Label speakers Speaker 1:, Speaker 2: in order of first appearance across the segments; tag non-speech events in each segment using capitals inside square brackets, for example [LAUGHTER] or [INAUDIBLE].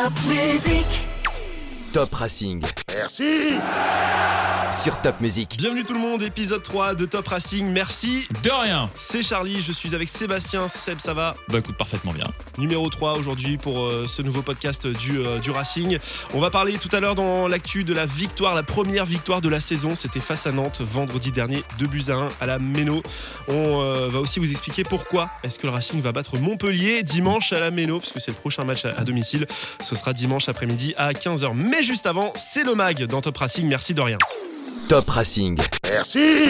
Speaker 1: Top
Speaker 2: Racing.
Speaker 3: Merci
Speaker 2: Sur Top Music.
Speaker 4: Bienvenue tout le monde, épisode 3 de Top Racing. Merci.
Speaker 5: De rien.
Speaker 4: C'est Charlie, je suis avec Sébastien. Seb, ça va?
Speaker 5: Bah écoute, parfaitement bien.
Speaker 4: Numéro 3 aujourd'hui pour euh, ce nouveau podcast du, euh, du Racing. On va parler tout à l'heure dans l'actu de la victoire, la première victoire de la saison. C'était face à Nantes vendredi dernier, 2 buts à 1 à la Méno. On euh, va aussi vous expliquer pourquoi est-ce que le Racing va battre Montpellier dimanche à la Méno, parce que c'est le prochain match à, à domicile. Ce sera dimanche après-midi à 15h. Mais juste avant, c'est le dans Top Racing. Merci de rien.
Speaker 2: Top Racing.
Speaker 3: Merci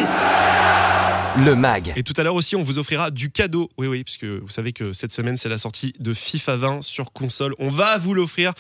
Speaker 2: Le mag.
Speaker 4: Et tout à l'heure aussi, on vous offrira du cadeau. Oui, oui, puisque vous savez que cette semaine, c'est la sortie de FIFA 20 sur console. On va vous l'offrir.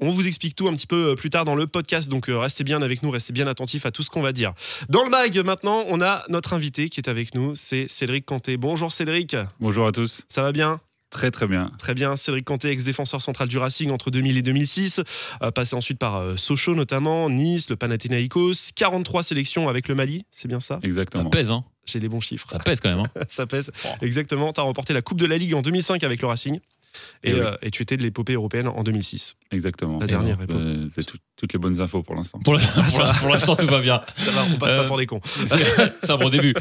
Speaker 4: On vous explique tout un petit peu euh, plus tard dans le podcast. Donc, euh, restez bien avec nous, restez bien attentifs à tout ce qu'on va dire. Dans le mag, maintenant, on a notre invité qui est avec nous. C'est Cédric Canté. Bonjour Cédric.
Speaker 6: Bonjour à tous.
Speaker 4: Ça va bien?
Speaker 6: Très très bien.
Speaker 4: Très bien, Cédric Canté, ex-défenseur central du Racing entre 2000 et 2006, euh, passé ensuite par euh, Sochaux notamment, Nice, le Panathinaikos, 43 sélections avec le Mali, c'est bien ça?
Speaker 5: Ça
Speaker 6: Exactement.
Speaker 5: pèse, hein.
Speaker 4: J'ai les bons chiffres.
Speaker 5: Ça pèse quand même. Hein. [LAUGHS]
Speaker 4: ça pèse. Exactement. Tu as remporté la Coupe de la Ligue en 2005 avec le Racing. Et,
Speaker 6: Eh oui.
Speaker 4: euh, et tu étais de l'épopée européenne en 2006.
Speaker 6: Exactement.
Speaker 4: La dernière
Speaker 6: Euh,
Speaker 4: époque.
Speaker 6: c'est tout- toutes les bonnes infos pour l'instant. [LAUGHS]
Speaker 5: Pour l'instant, tout va bien.
Speaker 4: Ça va, on passe pas
Speaker 5: Euh,
Speaker 4: pour des cons. [LAUGHS]
Speaker 5: C'est un bon début.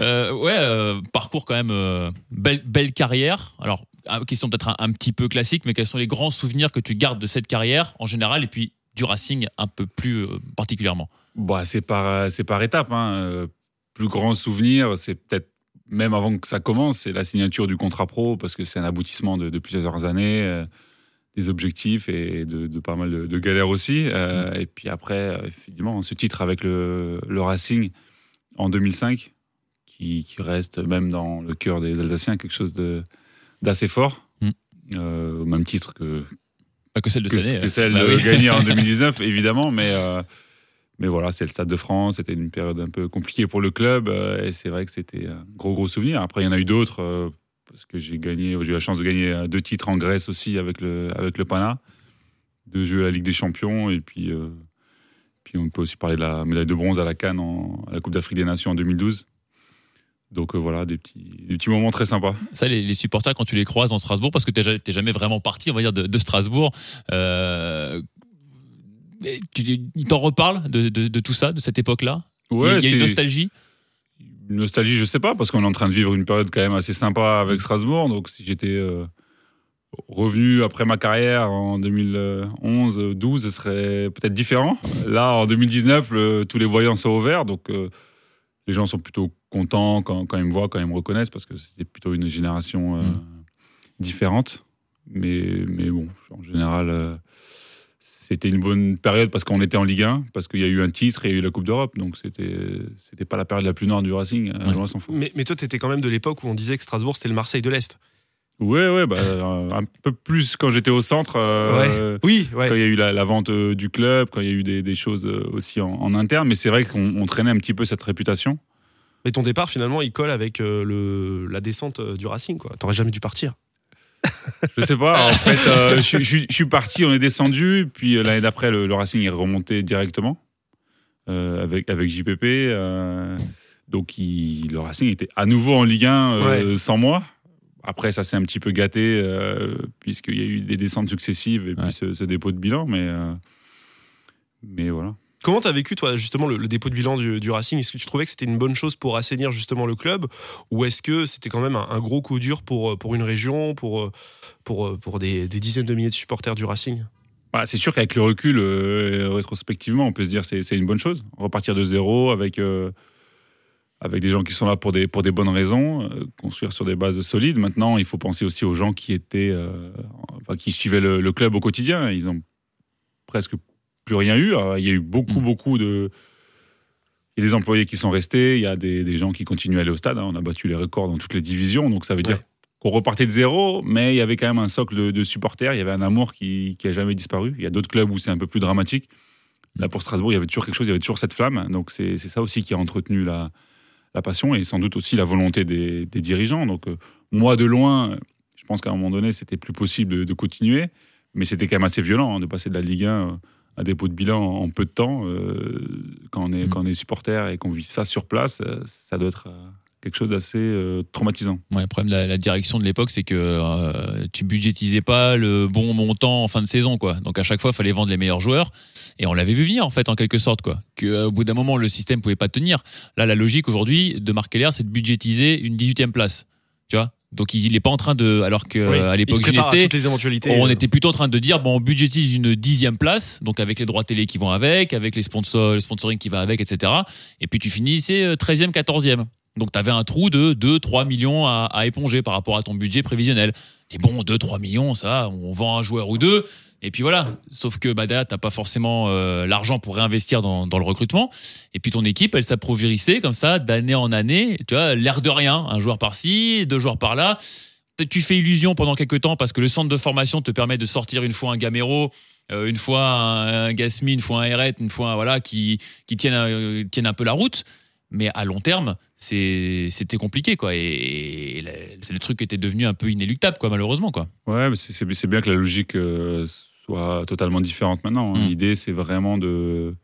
Speaker 5: Euh, ouais, euh, parcours quand même euh, belle, belle carrière. Alors, question peut-être un, un petit peu classique, mais quels sont les grands souvenirs que tu gardes de cette carrière en général et puis du Racing un peu plus euh, particulièrement
Speaker 6: Bah, c'est par, c'est par étapes. hein. Euh, Plus grand souvenir, c'est peut-être même avant que ça commence, c'est la signature du contrat pro, parce que c'est un aboutissement de, de plusieurs années, euh, des objectifs et de, de pas mal de, de galères aussi. Euh, Et puis après, euh, effectivement, ce titre avec le, le Racing en 2005, qui, qui reste même dans le cœur des Alsaciens quelque chose de- d'assez fort.
Speaker 5: Mm.
Speaker 6: Euh, au même titre que,
Speaker 5: Pas que celle de
Speaker 6: que,
Speaker 5: année.
Speaker 6: que
Speaker 5: hein.
Speaker 6: celle
Speaker 5: Bah
Speaker 6: de
Speaker 5: oui. [LAUGHS]
Speaker 6: gagnée en [LAUGHS] 2019, évidemment. Mais, euh, mais voilà, c'est le Stade de France. C'était une période un peu compliquée pour le club. euh, et c'est vrai que c'était un gros, gros souvenir. Après, il y en a eu d'autres. parce que j'ai gagné, j'ai eu la chance de gagner deux titres en Grèce aussi avec le, avec le Pana. Deux jeux à la Ligue des Champions. Et puis, puis on peut aussi parler de la médaille de bronze à la Cannes, en- à la Coupe d'Afrique des Nations en 2012. Donc euh, voilà, des petits, des petits moments très sympas.
Speaker 5: Ça, les, les supporters, quand tu les croises en Strasbourg, parce que tu n'es jamais vraiment parti, on va dire, de, de Strasbourg, euh, tu, ils t'en reparlent de, de- de tout ça, de cette époque-là? A- il y a une nostalgie?
Speaker 6: Une nostalgie, je sais pas, parce qu'on est en train de vivre une période quand même assez sympa avec Strasbourg. Donc, si j'étais euh, revenu après ma carrière en 2011, 12, ce serait peut-être différent. Là, en 2019, le- tous les voyants sont ouverts. Donc, les gens sont plutôt contents quand, quand ils me voient, quand ils me reconnaissent, parce que c'était plutôt une génération euh,
Speaker 5: Mm.
Speaker 6: différente. Mais, mais bon, en général. euh, c'était une bonne période parce qu'on était en Ligue 1, parce qu'il y a eu un titre et il y a eu la Coupe d'Europe. Donc, c'était c'était pas la période la plus noire du Racing. euh,
Speaker 5: Ouais.
Speaker 6: loin s'en faut.
Speaker 4: Mais, mais toi, tu étais quand même de l'époque où on disait que Strasbourg, c'était le Marseille de l'Est.
Speaker 6: Ouais, ouais, bah, euh, un peu plus quand j'étais au centre. euh,
Speaker 4: Oui, ouais.
Speaker 6: Quand il y a eu la, la vente euh, du club, quand il y a eu des, des choses euh, aussi en, en interne. Mais c'est vrai qu'on on traînait un petit peu cette réputation.
Speaker 4: Mais ton départ, finalement, il colle avec le, la descente du Racing. quoi. T'aurais jamais dû partir. [LAUGHS]
Speaker 6: Je sais pas, en fait, je, suis- je suis- je suis parti, on est descendu. Puis l'année d'après, le, le Racing est remonté directement avec, avec JPP. donc il- le Racing était à nouveau en Ligue 1 euh, sans moi. Après, ça s'est un petit peu gâté, euh, puisqu'il y a eu des descentes successives et
Speaker 5: Ouais.
Speaker 6: puis ce, ce dépôt de bilan. Mais, euh, mais voilà.
Speaker 4: Comment t'as vécu, toi, justement, le, le dépôt de bilan du, du Racing? Est-ce que tu trouvais que c'était une bonne chose pour assainir justement le club? Ou est-ce que c'était quand même un, un gros coup dur pour, euh, pour une région, pour, euh, pour, pour des, des dizaines de milliers de supporters du Racing?
Speaker 6: Bah, c'est sûr qu'avec le recul, euh, rétrospectivement, on peut se dire que c'est c'est une bonne chose. Repartir de zéro avec, euh, avec des gens qui sont là pour des, pour des bonnes raisons, euh, construire sur des bases solides. Maintenant, il faut penser aussi aux gens qui étaient, euh, enfin, qui suivaient le, le club au quotidien. Ils ont presque plus rien eu. Alors, il y a eu beaucoup,
Speaker 5: Mm.
Speaker 6: beaucoup de. Il y a des employés qui sont restés, il y a des, des gens qui continuent à aller au stade. hein. On a battu les records dans toutes les divisions, donc ça veut dire qu'on repartait de zéro, mais il y avait quand même un socle de, de supporters. Il y avait un amour qui, qui a jamais disparu. Il y a d'autres clubs où c'est un peu plus dramatique. Là, pour Strasbourg, il y avait toujours quelque chose, il y avait toujours cette flamme. Donc c'est ça aussi qui a entretenu la, la passion et sans doute aussi la volonté des, des dirigeants. Donc euh, moi, de loin, je pense qu'à un moment donné, c'était plus possible de, de continuer, mais c'était quand même assez violent hein, de passer de la Ligue 1 à dépôt de bilan en, en peu de temps. euh, quand, on est,
Speaker 5: Mm.
Speaker 6: quand on est supporter et qu'on vit ça sur place, euh, ça doit être euh, quelque chose d'assez euh, traumatisant.
Speaker 5: Ouais, le problème de la, la direction de l'époque, c'est que euh, tu budgétisais pas le bon montant en fin de saison, quoi. Donc à chaque fois, il fallait vendre les meilleurs joueurs. Et on l'avait vu venir, en fait, en quelque sorte, quoi. Que, euh, au bout d'un moment, le système pouvait pas tenir. Là, la logique aujourd'hui de Marc Keller, c'est de budgétiser une 18e place. Tu vois? Donc il n'est pas en train de. Alors qu'à
Speaker 4: Oui,
Speaker 5: l'époque on
Speaker 4: euh,
Speaker 5: était plutôt en train de dire bon on budgétise une dixième place donc avec les droits télé qui vont avec avec les sponsors le sponsoring qui va avec etc et puis tu finissais euh, 13e 14e donc tu avais un trou de 2 3 millions à, éponger par rapport à ton budget prévisionnel. T'es bon 2 3 millions ça on vend un joueur ou deux. Et puis voilà. Sauf que bah derrière t'as pas forcément euh, l'argent pour réinvestir dans, le recrutement. Et puis ton équipe elle s'appauvrissait comme ça d'année en année. Tu vois l'air de rien. Un joueur par-ci deux joueurs par-là. Tu fais illusion pendant quelques temps parce que le centre de formation te permet de sortir une fois un Gamero, euh, une fois un, Gasmi, une fois un Eret, une fois un, voilà qui tiennent un, tiennent un peu la route. Mais à long terme, c'était compliqué quoi. Et, c'est le truc qui était devenu un peu inéluctable quoi, malheureusement quoi.
Speaker 6: Ouais, mais c'est bien que la logique euh, soit totalement différente maintenant. hein.
Speaker 5: Mm.
Speaker 6: L'idée, c'est vraiment de,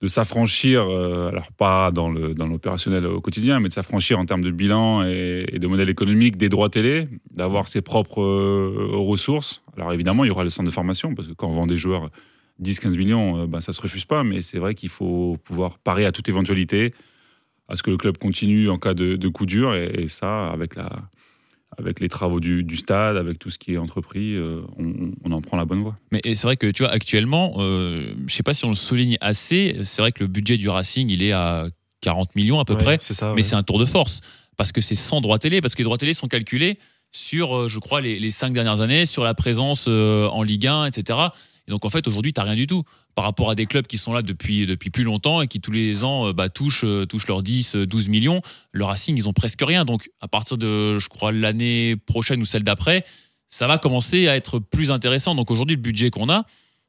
Speaker 6: de s'affranchir, euh, alors pas dans le dans l'opérationnel au quotidien, mais de s'affranchir en termes de bilan et, et de modèle économique des droits télé, d'avoir ses propres euh, ressources. Alors évidemment, il y aura le centre de formation, parce que quand on vend des joueurs 10-15 millions, euh, ben, ça se refuse pas, mais c'est vrai qu'il faut pouvoir parer à toute éventualité, à ce que le club continue en cas de, de coup dur, et, et ça, avec la avec les travaux du, du stade, avec tout ce qui est entrepris, euh, on, on en prend la bonne voie.
Speaker 5: Mais c'est vrai que tu vois actuellement, euh, je sais pas si on le souligne assez. C'est vrai que le budget du Racing il est à 40 millions à peu
Speaker 4: ouais,
Speaker 5: près.
Speaker 4: C'est ça.
Speaker 5: mais
Speaker 4: ouais.
Speaker 5: c'est un tour de force parce que c'est sans droits télé parce que les droits télé sont calculés sur euh, je crois les, les cinq dernières années sur la présence euh, en Ligue 1 etc et donc en fait aujourd'hui t'as rien du tout par rapport à des clubs qui sont là depuis depuis plus longtemps et qui tous les ans euh, bah, touchent euh, touchent leurs 10 euh, 12 millions le Racing ils ont presque rien donc à partir de je crois l'année prochaine ou celle d'après ça va commencer à être plus intéressant donc aujourd'hui le budget qu'on a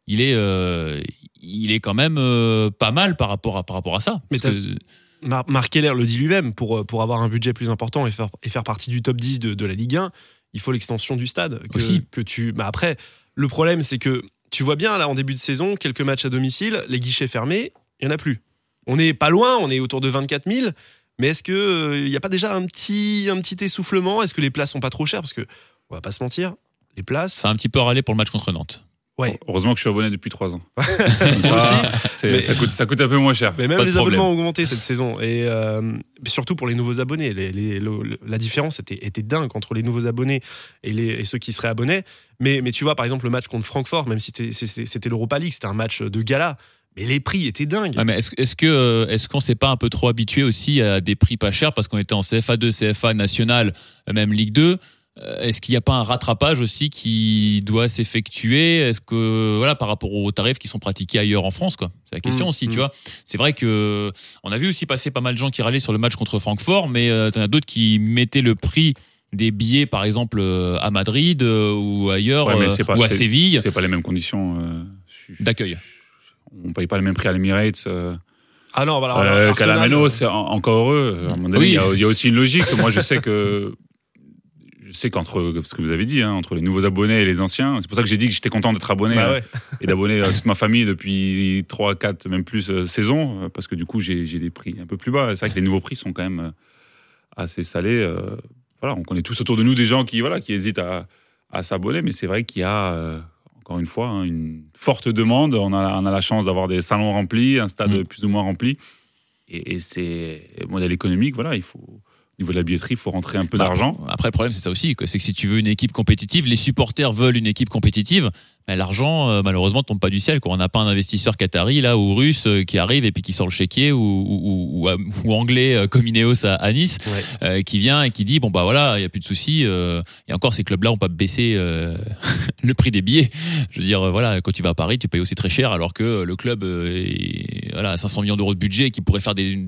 Speaker 5: il est euh, il est quand même euh, pas mal par rapport à par rapport à ça
Speaker 4: Mais
Speaker 5: Parce que-
Speaker 4: Mar- Marc Keller le dit lui-même, pour, euh, pour avoir un budget plus important et faire, et faire partie du top 10 de, de la Ligue 1, il faut l'extension du stade. Que,
Speaker 5: Aussi.
Speaker 4: que tu... bah après, le problème, c'est que tu vois bien, là, en début de saison, quelques matchs à domicile, les guichets fermés, il n'y en a plus. On n'est pas loin, on est autour de 24 000, mais est-ce qu'il n'y a pas déjà un petit, un petit essoufflement? Est-ce que les places sont pas trop chères? Parce que, on va pas se mentir, les places.
Speaker 5: ça a un petit peu râlé pour le match contre Nantes
Speaker 4: Ouais.
Speaker 6: Heureusement que je suis abonné depuis trois ans. [LAUGHS]
Speaker 4: Moi
Speaker 6: Ça, c'est-
Speaker 4: Mais-
Speaker 6: ça, coûte, ça coûte un peu moins cher.
Speaker 4: Mais même les
Speaker 5: problème.
Speaker 4: abonnements ont augmenté cette saison. Et euh, surtout pour les nouveaux abonnés. Les- les- le- le- la différence était, était dingue entre les nouveaux abonnés et, les, et ceux qui seraient abonnés. Mais, mais tu vois, par exemple, le match contre Francfort, même si c'était- l'Europa League, c'était un match de gala. Mais les prix étaient dingues.
Speaker 5: Mais est-ce est-ce que euh, est-ce qu'on s'est pas un peu trop habitué aussi à des prix pas chers parce qu'on était en CFA2, CFA national, même Ligue 2 Euh, Est-ce qu'il n'y a pas un rattrapage aussi qui doit s'effectuer? Est-ce que voilà par rapport aux tarifs qui sont pratiqués ailleurs en France quoi C'est la question
Speaker 4: Mm,
Speaker 5: aussi, tu vois. C'est vrai que on a vu aussi passer pas mal de gens qui râlaient sur le match contre Francfort, mais euh, t'en as d'autres qui mettaient le prix des billets par exemple euh, à Madrid euh, ou ailleurs
Speaker 6: Ouais, mais
Speaker 5: euh,
Speaker 6: c'est pas-
Speaker 5: ou à
Speaker 6: c'est-
Speaker 5: Séville
Speaker 6: C'est pas les mêmes conditions. euh,
Speaker 5: d'accueil.
Speaker 6: On paye pas le même prix à l'Emirates euh,
Speaker 4: Ah non, voilà.
Speaker 6: euh,
Speaker 4: euh,
Speaker 6: c'est en- encore heureux. À
Speaker 5: Oui.
Speaker 6: il, y il y a aussi une logique. Moi, je sais que. Je sais qu'entre ce que vous avez dit, hein, entre les nouveaux abonnés et les anciens, c'est pour ça que j'ai dit que j'étais content d'être abonné
Speaker 4: bah ouais.
Speaker 6: et d'abonner euh, toute ma famille depuis 3, 4, même plus euh, saisons, euh, parce que du coup, j'ai des prix un peu plus bas. C'est vrai que les nouveaux prix sont quand même assez salés. voilà, on connaît tous autour de nous des gens qui, voilà, qui hésitent à, à s'abonner, mais c'est vrai qu'il y a, encore une fois, hein, une forte demande. On a, on a la chance d'avoir des salons remplis, un stade
Speaker 5: Mm.
Speaker 6: plus ou moins rempli. Et, et c'est modèle économique, voilà, il faut. Au niveau de la billetterie, il faut rentrer un peu
Speaker 5: Bah,
Speaker 6: d'argent.
Speaker 5: Après, le problème, c'est ça aussi. C'est que si tu veux une équipe compétitive, les supporters veulent une équipe compétitive. Mais l'argent, euh, malheureusement, tombe pas du ciel. Quoi. On n'a pas un investisseur qatari là ou russe euh, qui arrive et puis qui sort le chéquier ou, ou, ou- ou- ou anglais euh, comme Ineos à, à Nice
Speaker 4: Ouais.
Speaker 5: euh, qui vient et qui dit bon bah voilà, il y a plus de soucis. euh, et encore, ces clubs-là ont pas baissé euh, [LAUGHS] le prix des billets. Je veux dire, euh, voilà, quand tu vas à Paris, tu payes aussi très cher, alors que le club euh, est, voilà, à 500 millions d'euros de budget qui pourrait faire des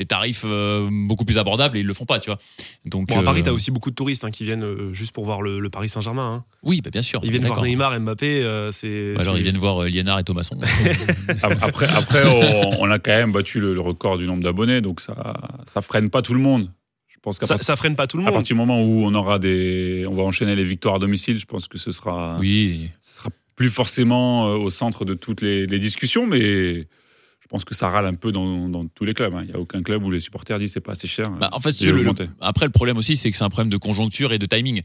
Speaker 5: des tarifs euh, beaucoup plus abordables et ils le font pas, tu vois. Donc
Speaker 4: Bon, à Paris,
Speaker 5: euh,
Speaker 4: t'as aussi beaucoup de touristes hein, qui viennent euh, juste pour voir le, le Paris Saint-Germain. hein.
Speaker 5: Oui, bah, bien sûr.
Speaker 4: Ils viennent voir. Neymar, Mbappé. euh, c'est.
Speaker 5: Bah alors ils viennent voir euh, Liénard et Thomasson. [LAUGHS]
Speaker 6: Ap- Après, après on, on a quand même battu le, le record du nombre d'abonnés, donc ça, ça freine pas tout le monde. Je pense qu'à
Speaker 4: ça,
Speaker 6: part-
Speaker 4: ça freine pas tout le
Speaker 6: à
Speaker 4: monde.
Speaker 6: partir du moment où on aura des, on va enchaîner les victoires à domicile, je pense que ce sera,
Speaker 5: oui.
Speaker 6: ce sera plus forcément euh, au centre de toutes les, les discussions, mais pense que ça râle un peu dans, dans tous les clubs. hein. Il n'y a aucun club où les supporters disent c'est pas assez cher.
Speaker 5: Bah, en fait, si
Speaker 6: Et
Speaker 5: le- après, le problème aussi, c'est que c'est un problème de conjoncture et de timing.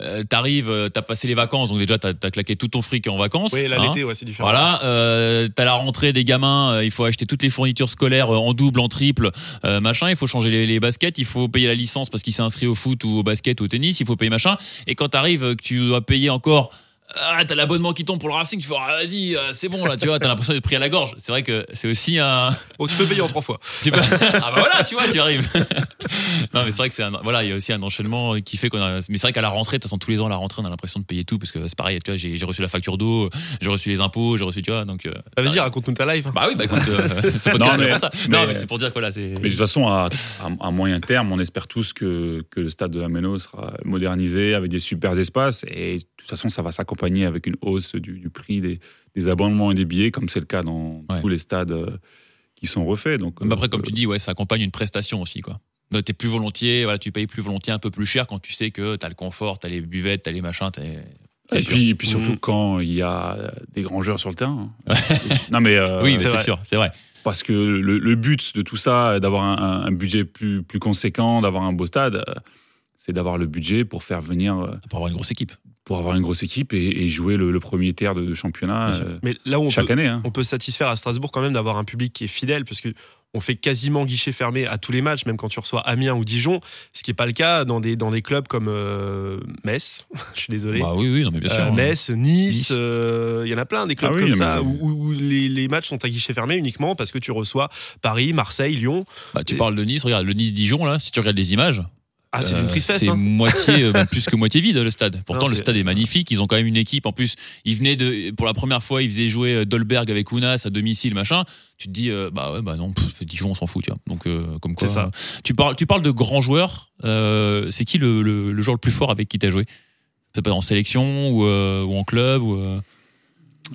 Speaker 5: Euh, T'arrives, euh, t'as passé les vacances, donc déjà, t'as as claqué tout ton fric en vacances.
Speaker 4: Oui, là,
Speaker 5: hein.
Speaker 4: l'été, ouais, c'est différent.
Speaker 5: Voilà, euh, t'as la rentrée des gamins, euh, il faut acheter toutes les fournitures scolaires euh, en double, en triple, euh, machin. Il faut changer les, les baskets, il faut payer la licence parce qu'il s'est inscrit au foot ou au basket ou au tennis, il faut payer machin. Et quand t'arrives, euh, que tu dois payer encore, ah, t'as l'abonnement qui tombe pour le Racing, tu fais ah, vas-y, euh, c'est bon là, tu vois, t'as l'impression d'être pris à la gorge. C'est vrai que c'est aussi un.
Speaker 4: Oh, tu peux payer en trois fois. [LAUGHS]
Speaker 5: Tu peux- ah bah voilà, tu vois, tu arrives. [LAUGHS] non, mais c'est vrai que c'est un, voilà, il y a aussi un enchaînement qui fait qu'on a. Mais c'est vrai qu'à la rentrée, de toute façon, tous les ans, à la rentrée, on a l'impression de payer tout parce que c'est pareil, tu vois, j'ai j'ai reçu la facture d'eau, j'ai reçu les impôts, j'ai reçu, tu vois, donc. euh,
Speaker 4: Ah, Vas-y, raconte-nous ta live.
Speaker 5: Bah oui, bah écoute, euh, [LAUGHS] ce podcast,
Speaker 6: Non,
Speaker 5: c'est
Speaker 6: mais-
Speaker 5: pour ça. Non,
Speaker 6: mais-
Speaker 5: mais c'est pour dire que voilà, c'est.
Speaker 6: Mais de toute façon, à, à- à moyen terme, on espère tous que, que le stade de la Méno sera modernisé avec des super espaces. Et de toute façon, ça va s'accompagner avec une hausse du, du prix des, des abonnements et des billets, comme c'est le cas dans
Speaker 5: Ouais.
Speaker 6: tous les stades euh, qui sont refaits. Donc,
Speaker 5: Mais après, comme
Speaker 6: euh,
Speaker 5: tu dis, ouais, ça accompagne une prestation aussi, quoi. Donc, T'es plus volontiers, voilà, tu payes plus volontiers un peu plus cher quand tu sais que t'as le confort, t'as les buvettes, t'as les machins,
Speaker 6: Et puis, et puis surtout
Speaker 4: Mhm.
Speaker 6: quand il y a des grands joueurs sur le terrain. [LAUGHS] non mais euh,
Speaker 5: oui, mais
Speaker 4: c'est
Speaker 5: sûr, c'est vrai.
Speaker 6: parce que le, le but de tout ça, d'avoir un, un- budget plus, plus conséquent, d'avoir un beau stade, euh, c'est d'avoir le budget pour faire venir, euh,
Speaker 5: Pour avoir une grosse équipe.
Speaker 6: Pour avoir une grosse équipe et, et jouer le, le premier tiers de, de championnat euh,
Speaker 4: Mais là où on
Speaker 6: chaque
Speaker 4: peut,
Speaker 6: année. hein.
Speaker 4: on peut se satisfaire à Strasbourg quand même d'avoir un public qui est fidèle parce que on fait quasiment guichet fermé à tous les matchs, même quand tu reçois Amiens ou Dijon, ce qui n'est pas le cas dans des, dans des clubs comme euh, Metz, [LAUGHS] je suis désolé.
Speaker 5: Bah oui, oui, non, mais bien sûr.
Speaker 4: Euh,
Speaker 5: hein.
Speaker 4: Metz, Nice,
Speaker 5: Nice.
Speaker 4: euh, il y en a plein des clubs
Speaker 6: Ah oui,
Speaker 4: comme
Speaker 6: mais-
Speaker 4: ça où, où les, les matchs sont à guichet fermé uniquement parce que tu reçois Paris, Marseille, Lyon.
Speaker 5: Bah, tu
Speaker 4: Et-
Speaker 5: parles de Nice, regarde, le Nice-Dijon, là, si tu regardes les images.
Speaker 4: Ah, c'est
Speaker 5: euh,
Speaker 4: une tristesse.
Speaker 5: C'est
Speaker 4: hein.
Speaker 5: moitié, euh, même plus que moitié vide, le stade. Pourtant,
Speaker 4: Non,
Speaker 5: le stade est magnifique. Ils ont quand même une équipe. En plus, ils venaient de, pour la première fois, ils faisaient jouer euh, Dolberg avec Ounas à domicile, machin. Tu te dis, euh, bah ouais, bah non, pff, Dijon, on s'en fout, tu vois. Donc, euh, comme quoi.
Speaker 4: C'est ça.
Speaker 5: euh, tu parles, tu parles de grands joueurs. euh, c'est qui le, le, le joueur le plus fort avec qui t'as joué? Ça peut être en sélection ou, euh, ou en club ou,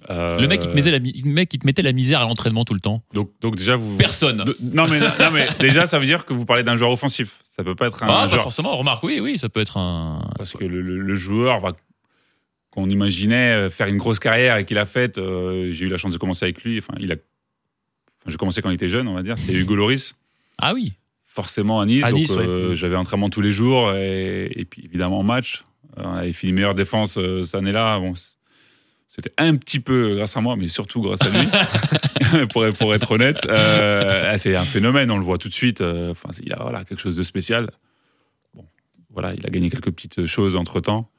Speaker 5: euh,
Speaker 6: Euh,
Speaker 5: Le mec, il te mettait la, mec, il te mettait la misère à l'entraînement tout le temps.
Speaker 6: donc, donc déjà vous.
Speaker 5: Personne.
Speaker 6: De- non, mais, non mais [LAUGHS] déjà ça veut dire que vous parlez d'un joueur offensif. Ça peut pas être un
Speaker 5: Ah, pas
Speaker 6: joueur
Speaker 5: forcément. Remarque, oui, oui, ça peut être un.
Speaker 6: parce que le, le- le joueur va qu'on imaginait euh, faire une grosse carrière et qu'il a faite. euh, J'ai eu la chance de commencer avec lui. Enfin, il a. enfin, J'ai commencé quand il était jeune, on va dire. C'était Hugo Loris.
Speaker 5: Ah oui.
Speaker 6: forcément à Nice.
Speaker 4: À
Speaker 6: donc,
Speaker 4: Nice, ouais.
Speaker 6: euh, j'avais entraînement tous les jours et, et puis évidemment en match. Euh, on avait fini meilleure défense euh, cette année-là. Bon, c'était un petit peu grâce à moi, mais surtout grâce à lui, [LAUGHS] pour, être- pour être honnête. Euh, ah, c'est un phénomène, on le voit tout de suite. Euh, Enfin, il a voilà, quelque chose de spécial. Bon, voilà, il a gagné quelques petites choses entre temps.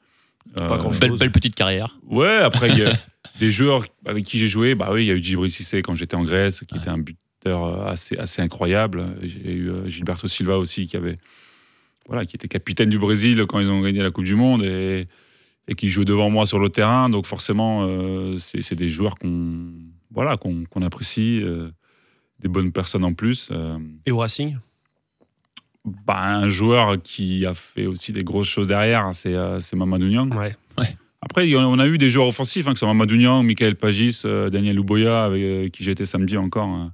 Speaker 4: Pas grand-chose.
Speaker 5: Belle, belle petite carrière.
Speaker 6: Ouais, après, il y a [LAUGHS] des joueurs avec qui j'ai joué. Bah oui, il y a eu Djibril Cissé quand j'étais en Grèce, qui était un buteur euh, assez, assez incroyable. J'ai eu euh, Gilberto Silva aussi, qui avait. Voilà, qui était capitaine du Brésil quand ils ont gagné la Coupe du Monde et, et qui jouait devant moi sur le terrain. Donc forcément, euh, c'est des joueurs qu'on voilà, qu'on apprécie, euh, des bonnes personnes en plus. Euh,
Speaker 4: Et au Racing?
Speaker 6: Bah, un joueur qui a fait aussi des grosses choses derrière, c'est euh, c'est Mamadou Niang.
Speaker 4: Ouais.
Speaker 6: Après, y en- on a eu des joueurs offensifs, hein, que ce soit Mamadou Niang, Michael Pagis, euh, Daniel Louboya, avec euh, qui j'étais samedi encore. hein.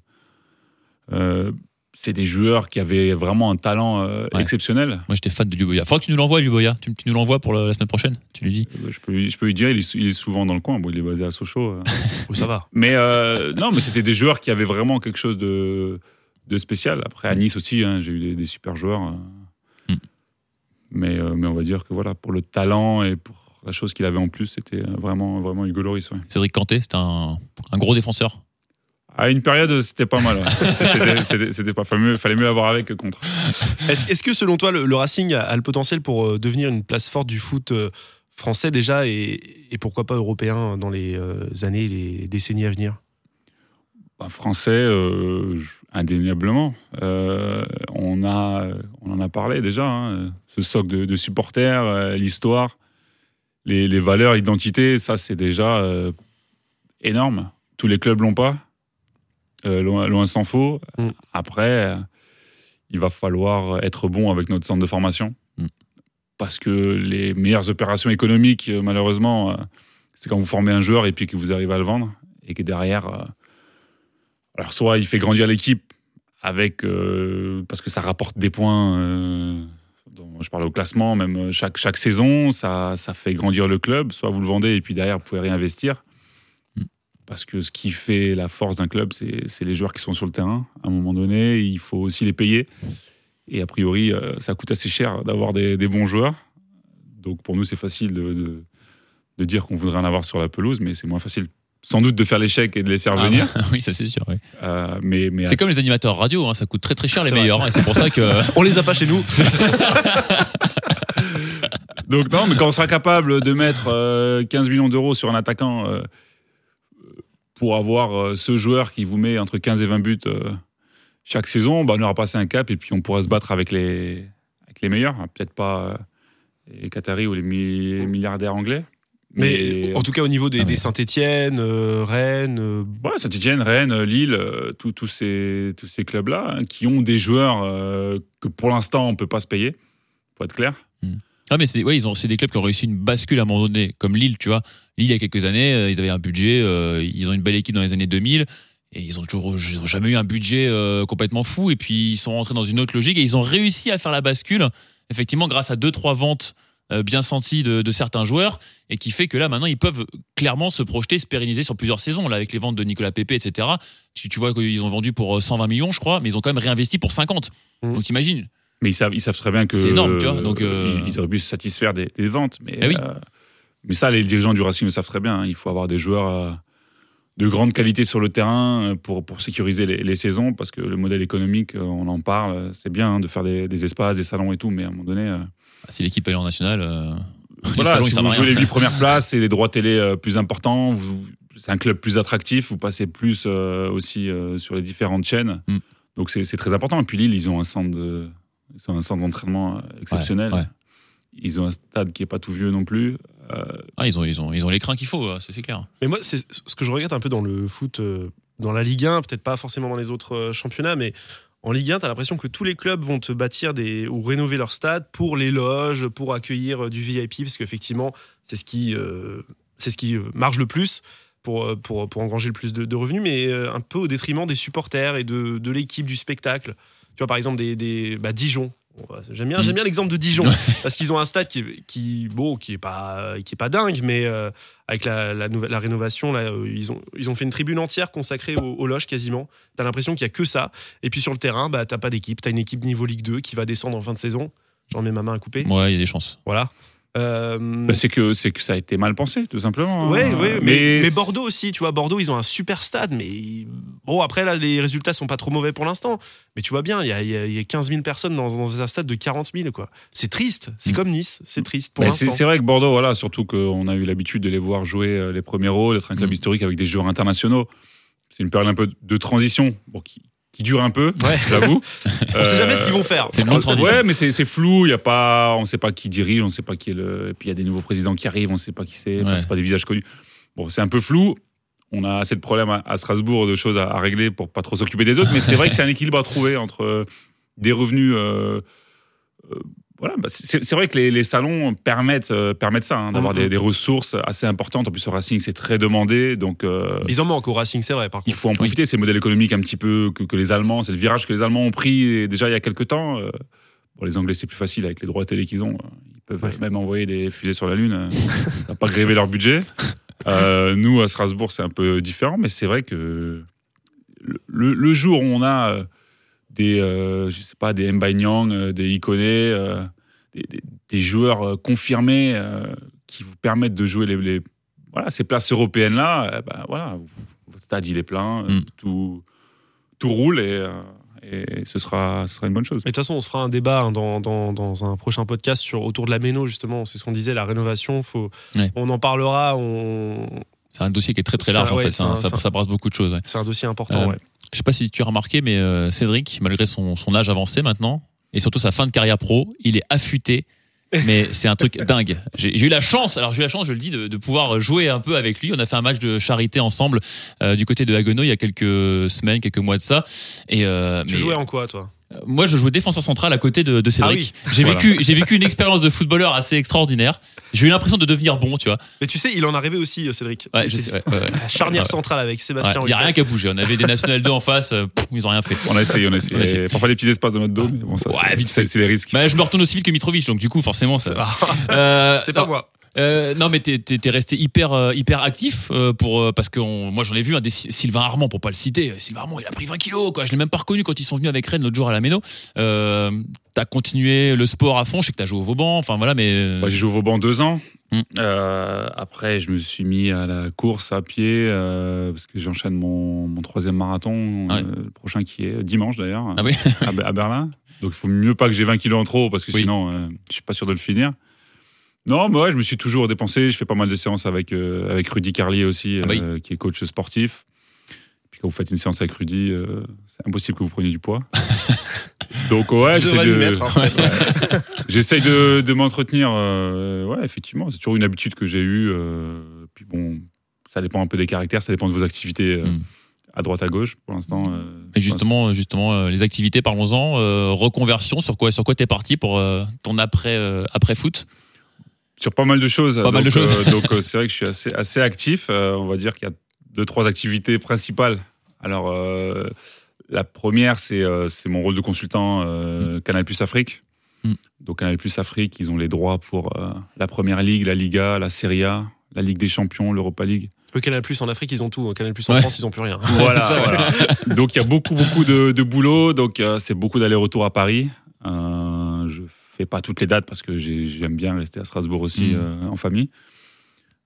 Speaker 6: C'est des joueurs qui avaient vraiment un talent euh,
Speaker 5: Ouais.
Speaker 6: exceptionnel.
Speaker 5: Moi, j'étais fan de Luboya. Faudra que tu nous l'envoies, Luboya. Tu, tu nous l'envoies pour la, la semaine prochaine. Tu lui dis.
Speaker 6: Euh, Je peux, lui- je peux lui dire, il est, il est souvent dans le coin. Bon, il est basé à Sochaux. euh. [LAUGHS]
Speaker 4: Oh, ça va.
Speaker 6: mais euh, non, mais c'était des joueurs qui avaient vraiment quelque chose de, de spécial. Après, à Nice aussi, hein, j'ai eu des, des super joueurs. euh.
Speaker 5: Mm.
Speaker 6: Mais, euh, mais on va dire que voilà, pour le talent et pour la chose qu'il avait en plus, c'était vraiment, vraiment Hugo ouais.
Speaker 5: Cédric Canté, c'était un, un gros défenseur.
Speaker 6: À une période, c'était pas mal. ouais. [LAUGHS] C'était- pas fameux. Fallait mieux avoir avec que contre.
Speaker 4: Est-ce que selon toi, le, le Racing a, a le potentiel pour euh, devenir une place forte du foot euh, français déjà et, et pourquoi pas européen dans les euh, années, les décennies à venir?
Speaker 6: Bah, français, euh, indéniablement. Euh, on, a, on en a parlé déjà. hein. Ce socle de, de supporters, euh, l'histoire, les, les valeurs, l'identité, ça c'est déjà euh, énorme. Tous les clubs l'ont pas. Euh, loin loin s'en faut.
Speaker 4: Mm.
Speaker 6: Après, euh, il va falloir être bon avec notre centre de formation.
Speaker 5: Mm.
Speaker 6: Parce que les meilleures opérations économiques, euh, malheureusement, c'est quand vous formez un joueur et puis que vous arrivez à le vendre. Et que derrière, alors soit il fait grandir l'équipe avec euh, parce que ça rapporte des points. euh, dont je parle au classement, même chaque, chaque saison, ça, ça fait grandir le club. Soit vous le vendez et puis derrière vous pouvez réinvestir. Parce que ce qui fait la force d'un club, c'est les joueurs qui sont sur le terrain. À un moment donné, il faut aussi les payer. Et a priori, euh, ça coûte assez cher d'avoir des, des bons joueurs. Donc pour nous, c'est facile de, de- de dire qu'on voudrait en avoir sur la pelouse, mais c'est moins facile sans doute de faire l'échec et de les faire
Speaker 5: Ah,
Speaker 6: venir.
Speaker 5: bah, [LAUGHS] oui, ça c'est sûr.
Speaker 6: Euh, mais mais
Speaker 5: C'est comme les animateurs radio, hein, ça coûte très très cher les
Speaker 4: vrai.
Speaker 5: meilleurs. hein, et c'est pour ça que. [LAUGHS]
Speaker 4: On les a pas chez nous. [LAUGHS]
Speaker 6: Donc non, mais quand on sera capable de mettre euh, 15 millions d'euros sur un attaquant euh, pour avoir euh, ce joueur qui vous met entre 15 et 20 buts euh, chaque saison, bah, on aura passé un cap et puis on pourra se battre avec les, avec les meilleurs. hein. Peut-être pas euh, les Qataris ou les mi- milliardaires anglais.
Speaker 4: Mais en tout cas, au niveau des,
Speaker 5: Ah ouais.
Speaker 4: des Saint-Etienne, Rennes, euh,
Speaker 6: Ouais, Saint-Etienne, Rennes, Lille, euh, tous- ces, tous ces clubs-là hein, qui ont des joueurs euh, que pour l'instant on ne peut pas se payer, faut être clair.
Speaker 5: Ah mais c'est ouais, ils ont c'est des clubs qui ont réussi une bascule à un moment donné, comme Lille, tu vois. Lille il y a quelques années, euh, ils avaient un budget, euh, ils ont une belle équipe dans les années 2000 et ils ont toujours ils ont jamais eu un budget euh, complètement fou et puis ils sont rentrés dans une autre logique et ils ont réussi à faire la bascule effectivement grâce à deux trois ventes bien senties de, de certains joueurs et qui fait que là maintenant ils peuvent clairement se projeter, se pérenniser sur plusieurs saisons là avec les ventes de Nicolas Pepe etc. Tu, tu vois qu'ils ont vendu pour euh, 120 millions je crois, mais ils ont quand même réinvesti pour 50.
Speaker 4: Mhm.
Speaker 5: Donc t'imagines
Speaker 6: Mais ils savent, ils savent très bien que
Speaker 5: C'est énorme, tu vois, donc, euh,
Speaker 6: ils, ils auraient pu se satisfaire des, des ventes. Mais,
Speaker 5: Eh oui.
Speaker 6: euh, mais ça, les dirigeants du Racing le savent très bien. hein. Il faut avoir des joueurs euh, de grande qualité sur le terrain euh, pour, pour sécuriser les, les saisons, parce que le modèle économique, euh, on en parle, euh, c'est bien hein, de faire des, des espaces, des salons et tout, mais à un moment donné, euh,
Speaker 5: Si l'équipe est en national euh, [LAUGHS] les
Speaker 6: voilà,
Speaker 5: salons,
Speaker 6: si vous jouez les huit [LAUGHS] premières places et les droits télé euh, plus importants, vous- c'est un club plus attractif, vous passez plus euh, aussi euh, sur les différentes chaînes.
Speaker 5: Mm.
Speaker 6: Donc c'est c'est très important. Et puis Lille, ils ont un centre de- ils ont un centre d'entraînement euh, exceptionnel.
Speaker 5: Ouais, ouais.
Speaker 6: Ils ont un stade qui est pas tout vieux non plus. Euh,
Speaker 5: Ah, ils ont, ils ont, ils ont les crins qu'il faut, ça, c'est clair.
Speaker 4: Mais moi, c'est ce que je regarde un peu dans le foot, euh, dans la Ligue 1, peut-être pas forcément dans les autres championnats, mais en Ligue 1, tu as l'impression que tous les clubs vont te bâtir des, ou rénover leur stade pour les loges, pour accueillir du VIP, parce qu'effectivement, c'est ce qui, euh, c'est ce qui marche le plus. Pour, pour, pour engranger le plus de, de revenus, mais un peu au détriment des supporters et de, de l'équipe, du spectacle. Tu vois, par exemple, des, des bah, Dijon. Bah, J'aime bien,
Speaker 5: Mm.
Speaker 4: bien l'exemple de Dijon, [LAUGHS] parce qu'ils ont un stade qui, est- qui, bon, qui est pas, qui est pas dingue, mais euh, avec la, la rénovation, là, euh, ils, ont, ils ont fait une tribune entière consacrée aux, aux loges quasiment. T'as l'impression qu'il y a que ça. Et puis sur le terrain, bah, t'as pas d'équipe. T'as une équipe niveau Ligue 2 qui va descendre en fin de saison. J'en mets ma main à couper.
Speaker 5: Ouais, il y a des chances.
Speaker 4: Voilà. Euh,
Speaker 6: bah, c'est que c'est que ça a été mal pensé, tout simplement.
Speaker 4: Ouais,
Speaker 6: hein.
Speaker 4: ouais, mais, mais Bordeaux aussi, tu vois, Bordeaux, ils ont un super stade, mais bon, après, là, les résultats sont pas trop mauvais pour l'instant. Mais tu vois bien, il y a, y a- il y a 15 000 personnes dans, dans un stade de 40 000, quoi. C'est triste, c'est
Speaker 5: Mm.
Speaker 4: comme Nice, c'est triste pour
Speaker 6: Bah, c'est vrai que Bordeaux, voilà, surtout qu'on a eu l'habitude de les voir jouer euh, les premiers rôles, d'être un club
Speaker 5: Mm.
Speaker 6: historique avec des joueurs internationaux. C'est une période un peu de transition, bon, qui, qui dure un peu,
Speaker 4: Ouais.
Speaker 6: j'avoue. [LAUGHS]
Speaker 4: On sait jamais ce qu'ils vont faire.
Speaker 5: C'est une longue transition.
Speaker 6: Ouais, mais c'est flou. Il y a pas, on ne sait pas qui dirige, on ne sait pas qui est le. Et puis il y a des nouveaux présidents qui arrivent, on ne sait pas qui c'est. Enfin,
Speaker 5: Ouais.
Speaker 6: c'est pas des visages connus. Bon, c'est un peu flou. On a assez de problèmes à, à Strasbourg, de choses à, à régler pour pas trop s'occuper des autres. Mais c'est vrai que c'est un équilibre à trouver entre euh, des revenus. euh, euh, voilà, bah, c'est vrai que les, les salons permettent, euh, permettent ça, hein, d'avoir
Speaker 4: Mhm.
Speaker 6: des, des ressources assez importantes. En plus, au Racing, c'est très demandé. Donc, euh,
Speaker 4: Ils en manquent au Racing, c'est vrai, par
Speaker 6: il faut en profiter. C'est le modèle économique un petit peu que, que les Allemands, c'est le virage que les Allemands ont pris déjà il y a quelques temps. Euh, bon, les Anglais, c'est plus facile avec les droits télé qu'ils ont. Ils peuvent
Speaker 4: Ouais.
Speaker 6: même envoyer des fusées sur la Lune. euh, ça va pas gréver leur budget. Euh, nous, à Strasbourg, c'est un peu différent, mais c'est vrai que le, jour où on a euh, des, euh, je sais pas, des Mbanyang, euh, des Ikone, euh, des, des- des joueurs euh, confirmés euh, qui vous permettent de jouer les, les- voilà, ces places européennes-là, euh, ben voilà, votre stade il est plein, euh,
Speaker 5: Mm.
Speaker 6: tout, tout roule et, euh, et ce, sera, ce sera une bonne chose.
Speaker 4: Mais de toute façon, on se fera un débat hein, dans, dans, dans un prochain podcast sur, autour de la Méno, justement. C'est ce qu'on disait, la rénovation. Faut,
Speaker 5: Ouais.
Speaker 4: On en parlera. On...
Speaker 5: C'est un dossier qui est très très
Speaker 4: Ça,
Speaker 5: large en
Speaker 4: ouais,
Speaker 5: fait.
Speaker 4: c'est
Speaker 5: Ça,
Speaker 4: un-
Speaker 5: ça, ça brasse beaucoup de choses. ouais.
Speaker 4: C'est un dossier important.
Speaker 5: Euh,
Speaker 4: ouais.
Speaker 5: Je sais pas si tu as remarqué, mais euh, Cédric, malgré son, son âge avancé maintenant, et surtout sa fin de carrière pro, il est affûté. Mais [LAUGHS] c'est un truc dingue. J'ai eu la chance, alors j'ai eu la chance, je le dis, de, de pouvoir jouer un peu avec lui. On a fait un match de charité ensemble euh, du côté de Haguenau il y a quelques semaines, quelques mois de ça. Et euh,
Speaker 4: Tu
Speaker 5: mais-
Speaker 4: jouais en quoi, toi?
Speaker 5: Moi, je jouais défenseur central à côté de, de Cédric. J'ai
Speaker 6: Voilà.
Speaker 5: vécu, j'ai vécu une expérience de footballeur assez extraordinaire. J'ai eu l'impression de devenir bon, tu vois.
Speaker 4: Mais tu sais, il en arrivait aussi, euh, Cédric.
Speaker 5: Ouais, je sais, ouais, ouais, ouais. [LAUGHS]
Speaker 4: La charnière
Speaker 5: Ouais.
Speaker 4: centrale avec Sébastien.
Speaker 5: Il n'y a rien qui a bougé. On avait des National 2 en face, euh, pff, ils ont rien fait.
Speaker 6: On a essayé, on a essayé.
Speaker 5: On a essayé.
Speaker 6: Parfois des petits espaces dans notre dos, mais bon, ça,
Speaker 5: Ouais,
Speaker 6: c'est-
Speaker 5: vite fait.
Speaker 6: c'est les risques.
Speaker 5: Bah, je me retourne aussi vite que Mitrovic, donc du coup, forcément, ça.
Speaker 4: Ah,
Speaker 5: Euh, [LAUGHS]
Speaker 4: C'est pas
Speaker 5: non,
Speaker 4: moi.
Speaker 5: Euh, non, mais t'es, t'es- t'es resté hyper, euh, hyper actif euh, pour, parce que on- moi j'en ai vu un des Sy- Sylvain Armand, pour pas le citer. Sylvain Armand, il a pris 20 kilos, quoi. Je l'ai même pas reconnu quand ils sont venus avec Rennes l'autre jour à la Méno. Euh, t'as continué le sport à fond. Je sais que t'as joué au Vauban. Enfin voilà, mais.
Speaker 6: Moi, j'ai joué au Vauban deux ans. Euh, après, je me suis mis à la course à pied euh, parce que j'enchaîne mon, mon troisième marathon,
Speaker 5: Ouais.
Speaker 6: euh, le prochain qui est dimanche d'ailleurs,
Speaker 5: Ah oui.
Speaker 6: à, Be- à Berlin. Donc, il faut mieux pas que j'ai 20 kilos en trop parce que
Speaker 5: Oui.
Speaker 6: sinon, je suis pas sûr de le finir. Non, mais ouais, je me suis toujours dépensé. Je fais pas mal de séances avec, euh, avec Rudy Carlier aussi,
Speaker 5: Ah bah oui.
Speaker 6: euh, qui est coach sportif. Puis quand vous faites une séance avec Rudy, euh, c'est impossible que vous preniez du poids. [LAUGHS] Donc ouais,
Speaker 4: Je [LAUGHS]
Speaker 6: j'essaie de, m'entretenir. ouais, effectivement, c'est toujours une habitude que j'ai eue. puis bon, ça dépend un peu des caractères, ça dépend de vos activités euh,
Speaker 5: Mm.
Speaker 6: à droite à gauche. Pour l'instant,
Speaker 5: Et justement, justement, euh, les activités, parlons-en. Euh, reconversion, sur quoi, sur quoi t'es parti pour euh, ton après, après foot?
Speaker 6: Sur pas mal de choses.
Speaker 5: Pas
Speaker 6: donc,
Speaker 5: mal de choses.
Speaker 6: euh, donc euh, c'est vrai que je suis assez, assez actif. Euh, on va dire qu'il y a deux, trois activités principales. Alors, euh, la première, c'est euh, c'est mon rôle de consultant euh, Canal Plus Afrique.
Speaker 5: Mm.
Speaker 6: Donc, Canal Plus Afrique, ils ont les droits pour euh, la Première Ligue, la Liga, la Serie A, la Ligue des Champions, l'Europa League.
Speaker 4: Le Canal Plus en Afrique, ils ont tout. Canal Plus en
Speaker 5: Ouais.
Speaker 4: France, ils ont plus rien. [LAUGHS]
Speaker 6: Voilà,
Speaker 5: C'est ça,
Speaker 6: voilà. Donc il y a beaucoup, beaucoup de, de boulot. Donc euh, c'est beaucoup d'aller-retour à Paris. Euh, je fais pas toutes les dates parce que j'ai- j'aime bien rester à Strasbourg aussi
Speaker 5: Mm.
Speaker 6: euh, en famille.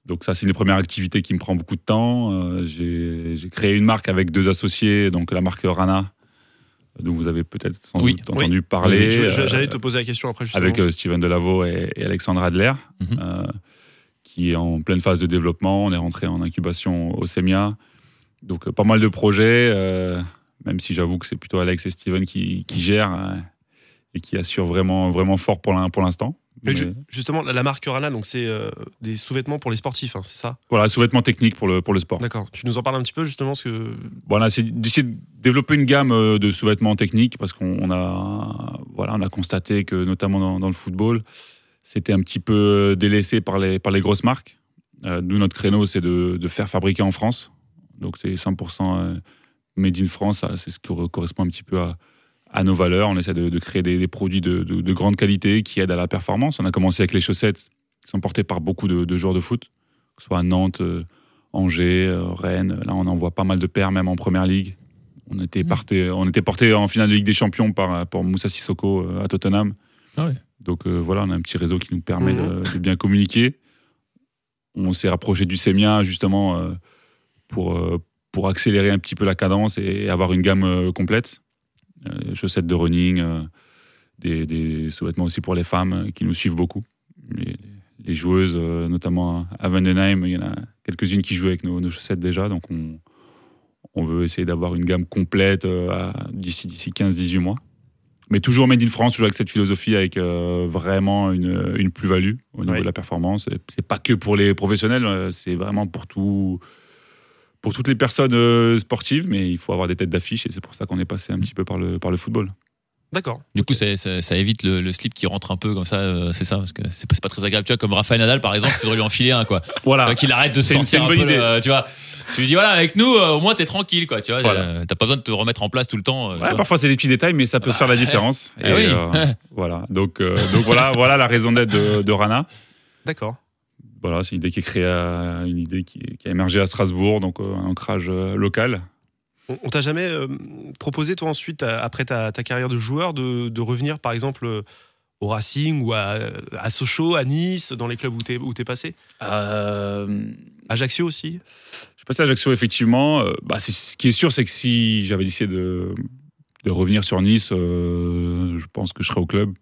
Speaker 6: Donc ça, c'est une des premières activités qui me prend beaucoup de temps. Euh, j'ai créé une marque avec deux associés, donc la marque Rana, dont vous avez peut-être sans
Speaker 5: Oui.
Speaker 6: doute entendu parler. Euh,
Speaker 4: J'allais te poser la question après, justement.
Speaker 6: avec Steven Delavaux et, et Alexandre Adler,
Speaker 5: Mhm.
Speaker 6: euh, qui est en pleine phase de développement. On est rentré en incubation au SEMIA. Donc, pas mal de projets, même si j'avoue que c'est plutôt Alex et Steven qui, qui gèrent euh, et qui assurent vraiment, vraiment fort pour l'in- pour l'instant.
Speaker 4: Mais
Speaker 6: Mais
Speaker 4: ju- justement, la, marque Rana, donc c'est euh, des sous-vêtements pour les sportifs, hein, c'est ça?
Speaker 6: Voilà, sous-vêtements techniques pour le, pour le sport.
Speaker 4: D'accord. Tu nous en parles un petit peu, justement, parce que.
Speaker 6: Voilà, c'est d'essayer de développer une gamme euh, de sous-vêtements techniques parce qu'on on a, voilà, on a constaté que, notamment dans, dans le football, c'était un petit peu délaissé par les, par les grosses marques. Euh, nous, notre créneau, c'est de, de faire fabriquer en France. Donc, c'est 100% euh, made in France. C'est ce qui co- correspond un petit peu à, à nos valeurs. On essaie de, de créer des, des produits de, de- de grande qualité qui aident à la performance. On a commencé avec les chaussettes qui sont portées par beaucoup de, joueurs de foot, que ce soit à Nantes, euh, Angers, euh, Rennes. Là, on en voit pas mal de paires, même en première ligue. On était, parté, on était porté en finale de Ligue des Champions par, pour Moussa Sissoko euh, à Tottenham.
Speaker 5: Ah ouais.
Speaker 6: Donc euh, voilà, on a un petit réseau qui nous permet
Speaker 4: Mhm.
Speaker 6: de, de bien communiquer. On s'est rapproché du SEMIA justement euh, pour, euh, pour accélérer un petit peu la cadence et avoir une gamme complète. Euh, chaussettes de running, euh, des, des sous-vêtements aussi pour les femmes qui nous suivent beaucoup. Les, les joueuses, euh, notamment à Vandenheim, il y en a quelques-unes qui jouent avec nos, nos chaussettes déjà. Donc on, on veut essayer d'avoir une gamme complète d'ici d'ici 15-18 mois. Mais toujours made in France, toujours avec cette philosophie, avec euh, vraiment une, une plus-value au niveau de la performance. C'est pas que pour les professionnels, c'est vraiment pour tout, pour toutes les personnes euh, sportives, mais il faut avoir des têtes d'affiche et c'est pour ça qu'on est passé un petit peu par le, par le football.
Speaker 4: D'accord.
Speaker 5: Du coup, ça, ça- ça évite le, le slip qui rentre un peu comme ça, euh, c'est ça, parce que c'est pas, pas très agréable. Tu vois, comme Rafael Nadal, par exemple, il faudrait lui enfiler un, quoi. [LAUGHS]
Speaker 6: Voilà.
Speaker 5: qu'il arrête de se
Speaker 6: une-
Speaker 5: sentir un
Speaker 6: bonne
Speaker 5: peu,
Speaker 6: idée.
Speaker 5: euh, tu vois. Tu lui dis, voilà, avec nous, euh, au moins, t'es tranquille, quoi. Tu vois,
Speaker 6: Voilà.
Speaker 5: euh, t'as pas besoin de te remettre en place tout le temps.
Speaker 6: Ouais, parfois c'est des petits détails, mais ça peut faire la différence.
Speaker 5: Eh oui. [LAUGHS]
Speaker 6: voilà. Donc, euh, donc voilà, voilà la raison d'être de, de Rana.
Speaker 4: D'accord.
Speaker 6: Voilà, c'est une idée qui est créée, à- une idée qui, qui a émergé à Strasbourg, donc euh, un ancrage euh, local.
Speaker 4: On, on t'a jamais euh, proposé, toi, ensuite, après ta, ta carrière de joueur, de, de revenir, par exemple, au Racing ou à, à Sochaux, à Nice, dans les clubs où t'es où t'es passé?
Speaker 6: Euh,
Speaker 4: Ajaccio aussi?
Speaker 6: Je suis passé à Ajaccio, effectivement. Euh, bah, c'est- ce qui est sûr, c'est que si j'avais décidé de, de revenir sur Nice, euh, je pense que je serais au club.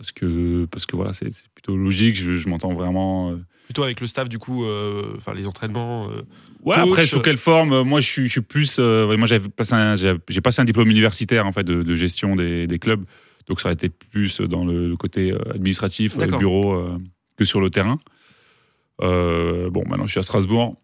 Speaker 6: Parce que, parce que voilà, c'est plutôt logique. Je, je m'entends vraiment. euh,
Speaker 4: Plutôt avec le staff, du coup, euh, enfin, les entraînements. euh,
Speaker 6: Ouais,
Speaker 4: Coach,
Speaker 6: après, sous quelle forme Moi, je suis, je suis plus. euh, moi, j'avais passé un- j'ai passé un diplôme universitaire en fait de, de gestion des, des clubs, donc ça aurait été plus dans le, le côté administratif,
Speaker 4: D'accord.
Speaker 6: bureau, que sur le terrain. Bon, maintenant, je suis à Strasbourg.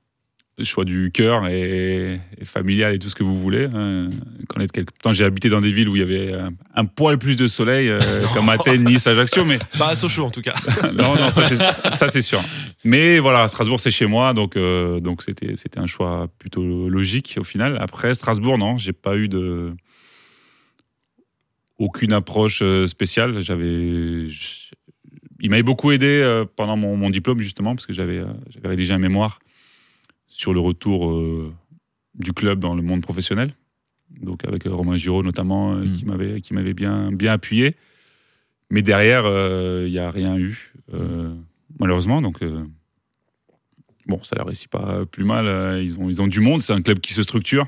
Speaker 6: Choix du cœur et, et familial et tout ce que vous voulez. hein. Connaître j'ai habité dans des villes où il y avait un, un poil plus de soleil, euh, [LAUGHS] comme Athènes, Nice, Ajaccio, mais
Speaker 4: Pas à Sochaux, en tout cas. [LAUGHS]
Speaker 6: non, non, ça c'est, sûr. Mais voilà, Strasbourg c'est chez moi, donc euh, donc c'était c'était un choix plutôt logique au final. Après Strasbourg, non, j'ai pas eu de aucune approche euh, spéciale. J'avais il m'avait beaucoup aidé euh, pendant mon, mon diplôme, justement, parce que j'avais j'avais rédigé un mémoire sur le retour euh, du club dans le monde professionnel. Donc, avec euh, Romain Giraud, notamment, euh,
Speaker 5: Mm.
Speaker 6: qui m'avait qui m'avait bien, bien appuyé. Mais derrière, il n'y a rien eu, malheureusement. Donc, bon, ça ne leur réussit pas plus mal. Ils ont, ils ont du monde. C'est un club qui se structure,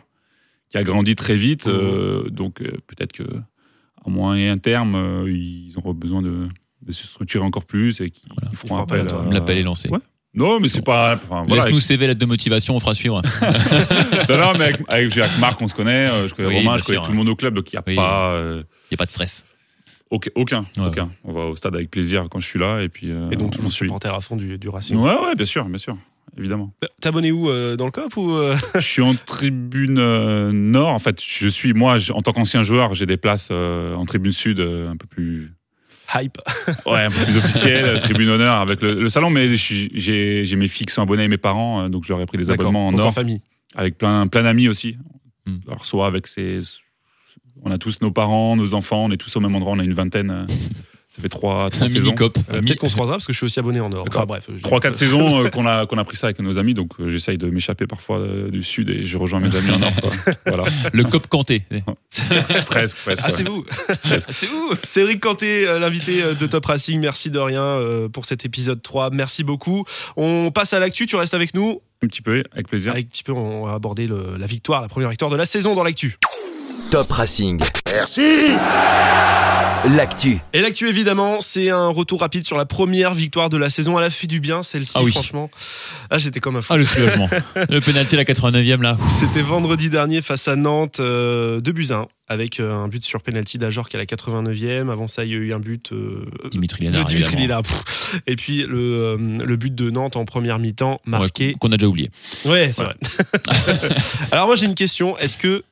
Speaker 6: qui a grandi très vite. Euh, donc, euh, peut-être que à moyen terme, euh, ils auront besoin de, de se structurer encore plus et qu'ils
Speaker 5: Voilà.
Speaker 6: feront
Speaker 4: appel à-
Speaker 5: L'appel est lancé.
Speaker 6: Ouais. Non, mais c'est pas. enfin, voilà,
Speaker 5: Laisse-nous CV, lettre de motivation, on fera suivre.
Speaker 6: avec- [LAUGHS] non, non, mais avec, avec, avec Marc, on se connaît. euh, Je connais
Speaker 5: Oui,
Speaker 6: Romain, je connais tout le monde au club, donc il n'y a
Speaker 5: Oui.
Speaker 6: pas. euh,
Speaker 5: Il n'y a pas de stress.
Speaker 6: aucun, aucun,
Speaker 5: Ouais,
Speaker 6: aucun. On va au stade avec plaisir quand je suis là et puis. euh,
Speaker 4: Et donc
Speaker 6: on
Speaker 4: toujours
Speaker 6: suit.
Speaker 4: supporter à fond du, du Racing.
Speaker 6: Ouais, ouais, bien sûr, bien sûr, évidemment.
Speaker 4: T'es abonné où euh, Dans le COP ou euh [LAUGHS]
Speaker 6: je suis en tribune euh, nord. En fait, je suis, moi, en tant qu'ancien joueur, j'ai des places euh, en tribune sud euh, un peu plus.
Speaker 4: Hype.
Speaker 6: Ouais, un peu plus officielles, euh, tribune honneur avec le, le salon, mais j'ai j'ai mes filles qui sont abonnées et mes parents, euh, donc je leur ai pris des abonnements en
Speaker 4: Donc en
Speaker 6: nord
Speaker 4: famille.
Speaker 6: avec plein, plein d'amis aussi.
Speaker 5: Hmm.
Speaker 6: Alors, soit avec ses. On a tous nos parents, nos enfants, on est tous au même endroit, on a une vingtaine. Ça fait trois,
Speaker 5: C'est
Speaker 6: trois saisons.
Speaker 4: Euh, Peut-être qu'on se croisera parce que je suis aussi abonné en Nord. Enfin bref.
Speaker 6: Trois, quatre saisons euh, [LAUGHS] qu'on a, qu'on a pris ça avec nos amis, donc euh, j'essaye de m'échapper parfois euh, du sud et je rejoins mes amis en nord. quoi. Voilà,
Speaker 5: Le cop Kanté. [LAUGHS]
Speaker 6: presque, presque.
Speaker 4: Ah, c'est vous
Speaker 5: Ah, C'est vous
Speaker 4: Cédric Canté, l'invité de Top Racing. Merci de rien pour cet épisode 3. Merci beaucoup. On passe à l'actu. Tu restes avec nous.
Speaker 6: Un petit peu, avec plaisir.
Speaker 4: Avec un petit peu, on va aborder le- la victoire, la première victoire de la saison dans l'actu.
Speaker 2: Top Racing.
Speaker 1: Merci
Speaker 2: L'actu.
Speaker 4: Et l'actu, évidemment, c'est un retour rapide sur la première victoire de la saison. Elle a fait du bien, celle-ci,
Speaker 5: Ah oui.
Speaker 4: franchement. Ah, j'étais comme un fou.
Speaker 5: Ah, le soulagement. [LAUGHS] le pénalty à la 89e, là.
Speaker 4: C'était vendredi dernier face à Nantes, euh, 2 buts à 1, avec euh, un but sur penalty d'Ajor qui est à la 89e. Avant ça, il y a eu un but euh,
Speaker 5: Dimitri
Speaker 4: de
Speaker 5: Lénard.
Speaker 4: Dimitri. Pff. Et puis le, euh, le but de Nantes en première mi-temps, marqué.
Speaker 5: Ouais, Qu'on a déjà oublié.
Speaker 4: Ouais, c'est vrai. [LAUGHS] Alors moi j'ai une question. Est-ce que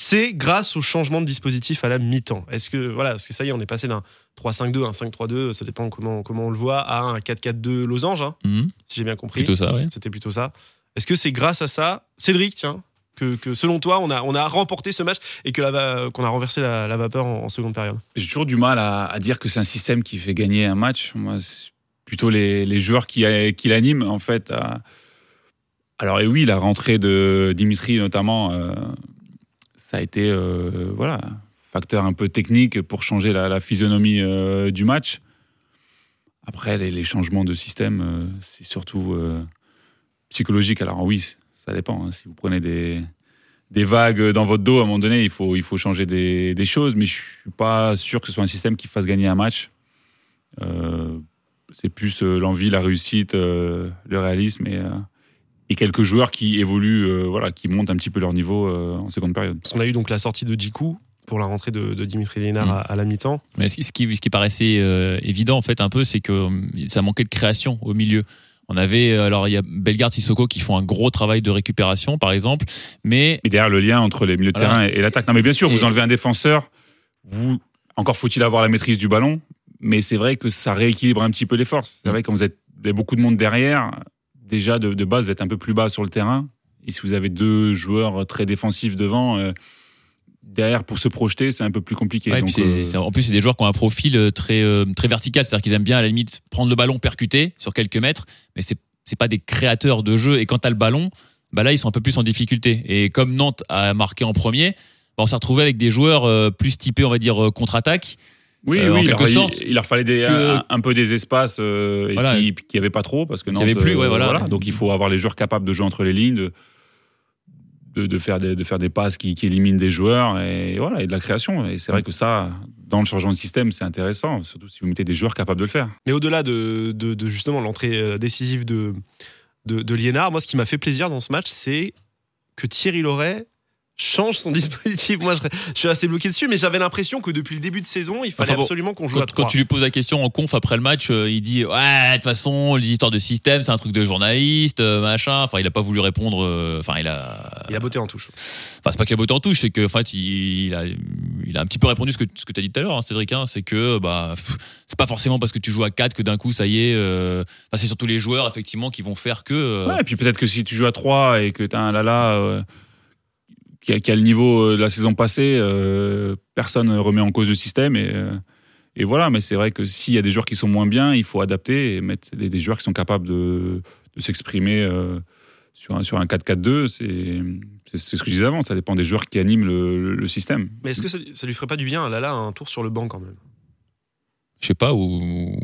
Speaker 4: c'est grâce au changement de dispositif à la mi-temps Est-ce que voilà, parce que ça y est, on est passé d'un 3-5-2 à un 5-3-2, ça dépend comment comment on le voit, à un 4-4-2 losange, hein,
Speaker 5: Mhm.
Speaker 4: si j'ai bien compris.
Speaker 5: Plutôt ça, ouais.
Speaker 4: C'était plutôt ça. Est-ce que c'est grâce à ça, Cédric, tiens, que, que selon toi on a on a remporté ce match et que la va- qu'on a renversé la, la vapeur en, en seconde période?
Speaker 6: J'ai toujours du mal à, à dire que c'est un système qui fait gagner un match. Moi, c'est plutôt les, les joueurs qui, qui l'animent, en fait. à- Alors, et oui, la rentrée de Dimitri, notamment, euh, ça a été euh, voilà, facteur un peu technique pour changer la, physionomie euh, du match. Après, les, changements de système, euh, c'est surtout euh, psychologique. Alors, oui, ça dépend. hein. Si vous prenez des, des vagues dans votre dos, à un moment donné, il faut, il faut changer des, des choses, mais je suis pas sûr que ce soit un système qui fasse gagner un match. C'est plus l'envie, la réussite, le réalisme et, et quelques joueurs qui évoluent, euh, voilà, qui montent un petit peu leur niveau euh, en seconde période.
Speaker 4: Qu'on a eu donc la sortie de Djikou pour la rentrée de, de Dimitri Lénard
Speaker 5: Mm.
Speaker 4: à, à la mi-temps.
Speaker 5: Mais ce qui, ce qui, paraissait euh, évident, en fait, un peu, c'est que ça manquait de création au milieu. On avait, alors, il y a Bellegarde, Sissoko qui font un gros travail de récupération, par exemple, mais
Speaker 6: Et derrière le lien entre les milieux de
Speaker 5: Voilà.
Speaker 6: terrain et, et l'attaque. Non, mais bien sûr,
Speaker 5: Et-
Speaker 6: vous enlevez un défenseur, vous, encore faut-il avoir la maîtrise du ballon, mais c'est vrai que ça rééquilibre un petit peu les forces. C'est
Speaker 5: Mm.
Speaker 6: vrai que quand vous êtes vous avez beaucoup de monde derrière, déjà de, de base, vous êtes un peu plus bas sur le terrain. Et si vous avez deux joueurs très défensifs devant, euh, derrière pour se projeter, c'est un peu plus compliqué.
Speaker 5: Ouais,
Speaker 6: Donc, euh,
Speaker 5: en plus, c'est des joueurs qui ont un profil euh, très, très vertical. C'est-à-dire qu'ils aiment bien, à la limite, prendre le ballon, percuter sur quelques mètres, mais c'est c'est pas des créateurs de jeu. Et quand tu as le ballon, bah là, ils sont un peu plus en difficulté. Et comme Nantes a marqué en premier, bah on s'est retrouvé avec des joueurs plus typés, on va dire, contre-attaque.
Speaker 6: Oui,
Speaker 5: euh,
Speaker 6: oui,
Speaker 5: quelque
Speaker 6: leur, il-
Speaker 5: sorte,
Speaker 6: il leur fallait des,
Speaker 5: que-
Speaker 6: un, un peu des espaces euh,
Speaker 5: Voilà.
Speaker 6: qu'il n'y avait pas trop parce que
Speaker 5: Qu'il y avait plus, ouais,
Speaker 6: euh,
Speaker 5: voilà.
Speaker 6: Donc il faut avoir les joueurs capables de jouer entre les lignes, de, de, de faire, des, de faire des passes qui, qui éliminent des joueurs et, voilà, et de la création. Et c'est vrai que ça, dans le changement de système, c'est intéressant, surtout si vous mettez des joueurs capables de le faire.
Speaker 4: Mais au-delà de, de- de justement l'entrée décisive de, de, de Liénard, moi ce qui m'a fait plaisir dans ce match, c'est que Thierry Loret change son [LAUGHS] dispositif. Moi je, je suis assez bloqué dessus, mais j'avais l'impression que depuis le début de saison, il fallait
Speaker 5: Enfin bon,
Speaker 4: absolument qu'on joue
Speaker 5: Quand,
Speaker 4: à
Speaker 5: quand
Speaker 4: trois.
Speaker 5: tu lui poses la question en conf après le match, euh, il dit Ouais, de toute façon, les histoires de système, c'est un truc de journaliste, euh, machin. Enfin, il a pas voulu répondre. euh, Enfin, il a.
Speaker 4: Il a botté en touche.
Speaker 5: Enfin, c'est pas qu'il a botté en touche, c'est que en fait, il, il a, il a un petit peu répondu ce que, ce que tu as dit tout à l'heure, hein, Cédric. hein, c'est que bah, c'est pas forcément parce que tu joues à 4 que d'un coup, ça y est. euh, enfin, c'est surtout les joueurs, effectivement, qui vont faire que. euh,
Speaker 6: Ouais, et puis peut-être que si tu joues à 3 et que tu as un Lala euh, qui, a, qui a le niveau euh, de la saison passée, euh, personne ne remet en cause le système et, euh, et voilà, mais c'est vrai que s'il y a des joueurs qui sont moins bien, il faut adapter et mettre des, des joueurs qui sont capables de, de s'exprimer euh, sur un, sur un 4-4-2. C'est ce que je disais avant, ça dépend des joueurs qui animent le, le- le système.
Speaker 4: Mais est-ce que ça, ça lui ferait pas du bien, Lala, un tour sur le banc quand même?
Speaker 5: Je sais pas ou.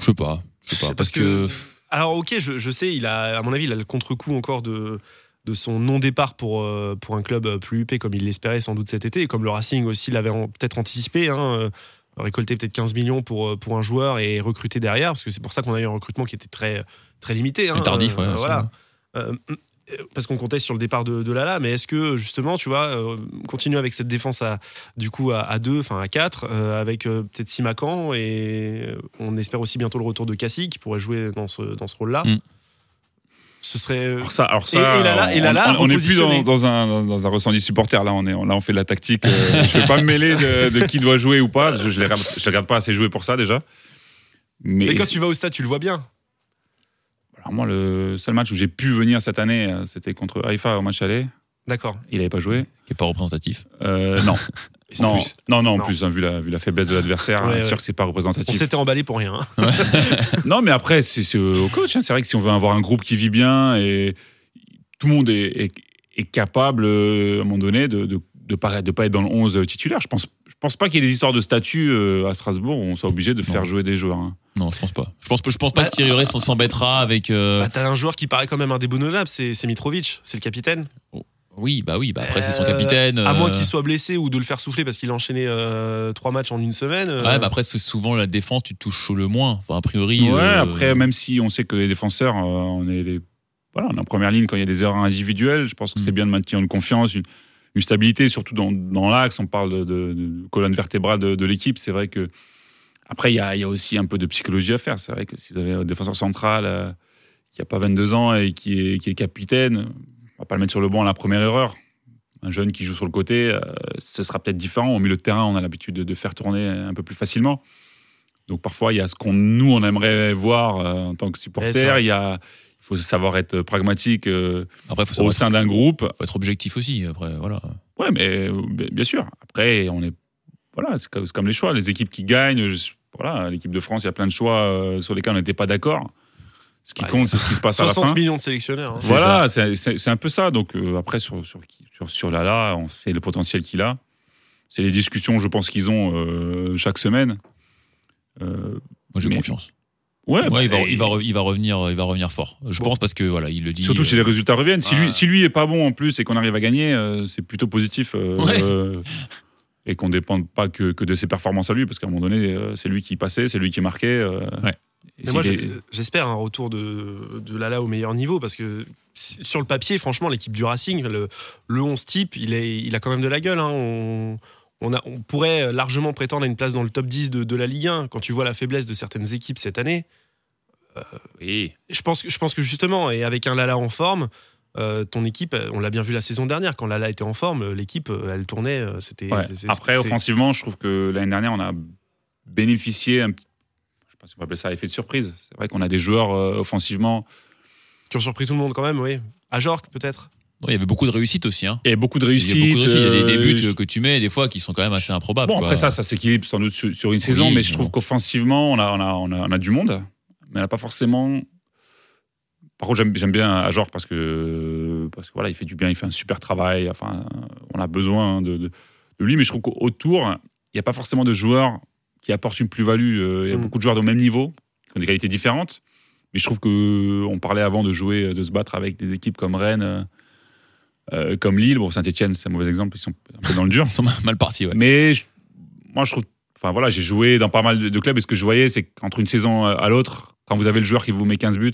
Speaker 5: Je sais pas. Je sais pas. Parce que.
Speaker 4: Alors, ok, je, je sais, il a, à mon avis, il a le contre-coup encore de, de son non-départ pour, euh, pour un club euh, plus huppé, comme il l'espérait sans doute cet été, et comme le Racing aussi l'avait peut-être anticipé. Hein, euh, récolter peut-être 15 millions pour, pour un joueur et recruter derrière, parce que c'est pour ça qu'on a eu un recrutement qui était très, très limité. hein,
Speaker 5: tardif, ouais,
Speaker 4: voilà. Euh, parce qu'on comptait sur le départ de, de Lala, mais est-ce que justement, tu vois, euh, continuer avec cette défense à du coup à, à deux, enfin à 4, avec peut-être Simacan et on espère aussi bientôt le retour de Cassie qui pourrait jouer dans ce, dans ce rôle-là.
Speaker 5: Mm.
Speaker 6: Ce serait.
Speaker 4: euh,
Speaker 6: Alors ça, alors ça
Speaker 4: Et- et Lala- et
Speaker 6: on-
Speaker 4: Lala
Speaker 6: on, on est plus dans, un, dans, un ressenti supporter. Là, on, est, là, on fait de la tactique. euh, je ne vais pas me mêler de, de qui doit jouer ou pas. Je ne regarde- je les regarde pas assez jouer pour ça déjà. Mais,
Speaker 4: Mais quand tu vas au stade, tu le vois bien.
Speaker 6: alors moi, le seul match où j'ai pu venir cette année, euh, c'était contre Haïfa au match aller.
Speaker 4: D'accord.
Speaker 6: Il n'avait pas joué.
Speaker 5: Qui est pas représentatif.
Speaker 6: Euh, non. [LAUGHS] Non,
Speaker 4: plus.
Speaker 6: non, non, en
Speaker 4: Non.
Speaker 6: plus, hein, vu, la, vu la faiblesse de l'adversaire,
Speaker 4: Ouais,
Speaker 6: c'est
Speaker 4: ouais.
Speaker 6: sûr que c'est pas
Speaker 4: On
Speaker 6: représentatif.
Speaker 4: s'était emballé pour rien. hein. [LAUGHS]
Speaker 6: Non, mais après, c'est au coach. hein. C'est vrai que si on veut avoir un groupe qui vit bien et tout le monde est, est- est capable, euh, à un moment donné, de de, de pas, de pas être dans le 11 titulaire. Je pense, je pense pas qu'il y ait des histoires de statut euh, à Strasbourg où on soit obligé de faire
Speaker 5: Non.
Speaker 6: jouer des joueurs. hein.
Speaker 5: Non, je pense pas. Je pense, je pense pas
Speaker 4: Bah,
Speaker 5: que Thierry Loret s'en- s'embêtera avec. euh,
Speaker 4: Bah, T'as un joueur qui paraît quand même indéboulonnable, c'est c'est Mitrovic, c'est le capitaine.
Speaker 5: Oui, bah oui. Bah après, c'est son
Speaker 4: Euh,
Speaker 5: capitaine.
Speaker 4: À moins
Speaker 5: euh,
Speaker 4: qu'il soit blessé ou de le faire souffler parce qu'il a enchaîné euh, trois matchs en une semaine. euh,
Speaker 5: Ouais, bah après, c'est souvent la défense, tu te touches le moins. Enfin, a priori.
Speaker 6: Ouais,
Speaker 5: euh,
Speaker 6: après, même si on sait que les défenseurs, euh, on est les, voilà, on est en première ligne quand il y a des erreurs individuelles. Je pense que
Speaker 5: Mm.
Speaker 6: c'est bien de maintenir une confiance, une, une stabilité, surtout dans, dans l'axe. On parle de, de- de colonne vertébrale de, de l'équipe. C'est vrai que après, il y a, il y a aussi un peu de psychologie à faire. C'est vrai que si vous avez un défenseur central euh, qui a pas 22 ans et qui est, qui est capitaine, on va pas le mettre sur le banc à la première erreur. Un jeune qui joue sur le côté, euh, ce sera peut-être différent. Au milieu de terrain, on a l'habitude de, de faire tourner un peu plus facilement. Donc parfois, il y a ce qu'on nous on aimerait voir euh, en tant que supporter. Il y a, il faut savoir être pragmatique euh,
Speaker 5: Après, faut
Speaker 6: au sein d'un groupe.
Speaker 5: faut être objectif aussi. Après, voilà.
Speaker 6: Ouais, mais bien sûr. Après, on est voilà, c'est comme, les choix. Les équipes qui gagnent, je- voilà, l'équipe de France, il y a plein de choix sur lesquels on n'était pas d'accord. Ce qui
Speaker 4: Ouais,
Speaker 6: compte, c'est ce qui se passe à la
Speaker 4: 60
Speaker 6: fin.
Speaker 4: millions de sélectionneurs. hein.
Speaker 6: Voilà, c'est un peu ça. Donc euh, après, sur, sur, sur, sur Lala, on sait le potentiel qu'il a. C'est les discussions, je pense, qu'ils ont euh, chaque semaine. Euh,
Speaker 5: Moi, j'ai
Speaker 6: Mais-
Speaker 5: confiance.
Speaker 6: ouais,
Speaker 5: Ouais,
Speaker 6: bah,
Speaker 5: il, va,
Speaker 6: et-
Speaker 5: il, va, re- il va revenir, il va revenir fort. Je
Speaker 4: Bon.
Speaker 5: pense parce que voilà, il le dit.
Speaker 6: Surtout si les résultats reviennent. Si, lui, si lui est pas bon en plus et qu'on arrive à gagner, euh, c'est plutôt positif. euh,
Speaker 5: Ouais.
Speaker 6: euh, et qu'on ne dépende pas que, que de ses performances à lui, parce qu'à un moment donné, euh, c'est lui qui passait, c'est lui qui marquait. euh,
Speaker 5: Ouais.
Speaker 4: Mais moi, j'espère un retour de, de Lala au meilleur niveau parce que sur le papier, franchement, l'équipe du Racing, le, le 11 type, il, est, il a quand même de la gueule. hein. On, on, a, on pourrait largement prétendre à une place dans le top 10 de, de la Ligue 1 quand tu vois la faiblesse de certaines équipes cette année.
Speaker 6: Oui.
Speaker 4: Je pense, que- je pense que justement, et avec un Lala en forme, euh, ton équipe, on l'a bien vu la saison dernière, quand Lala était en forme, l'équipe, euh, elle tournait. euh, C'était.
Speaker 6: Ouais. Après, offensivement, je trouve que l'année dernière, on a bénéficié, un petit- si on peut appeler ça effet de surprise. C'est vrai qu'on a des joueurs euh, offensivement
Speaker 4: Qui ont surpris tout le monde quand même, oui. À Jork, peut-être.
Speaker 5: il y avait beaucoup de réussite aussi. Hein.
Speaker 6: et beaucoup de
Speaker 5: Il y
Speaker 6: réussites.
Speaker 5: a beaucoup de réussite. Il y a des, des
Speaker 6: euh,
Speaker 5: buts que tu mets des fois qui sont quand même assez improbables.
Speaker 6: Bon,
Speaker 5: quoi.
Speaker 6: après ça, ça s'équilibre sans doute sur, sur une saison, mais je trouve
Speaker 5: bon.
Speaker 6: qu'offensivement, on a, on, a, on, a, on a du monde, mais on n'a pas forcément. Par contre, j'aime j'aime bien Ajor parce que, parce que voilà, il fait du bien, il fait un super travail. Enfin, on a besoin de, de, de lui, mais je trouve qu'autour, il n'y a pas forcément de joueurs qui apportent une plus-value. Euh, Il y a beaucoup de joueurs de même niveau, qui ont des qualités différentes, mais je trouve que on parlait avant de jouer, de se battre avec des équipes comme Rennes. euh, euh, comme Lille, bon Saint-Etienne c'est un mauvais exemple, ils sont un peu dans le dur. [LAUGHS]
Speaker 5: Ils sont mal partis. Ouais.
Speaker 6: Mais je- moi, je trouve. Enfin voilà, j'ai joué dans pas mal de, clubs et ce que je voyais, c'est qu'entre une saison à l'autre, quand vous avez le joueur qui vous met 15 buts,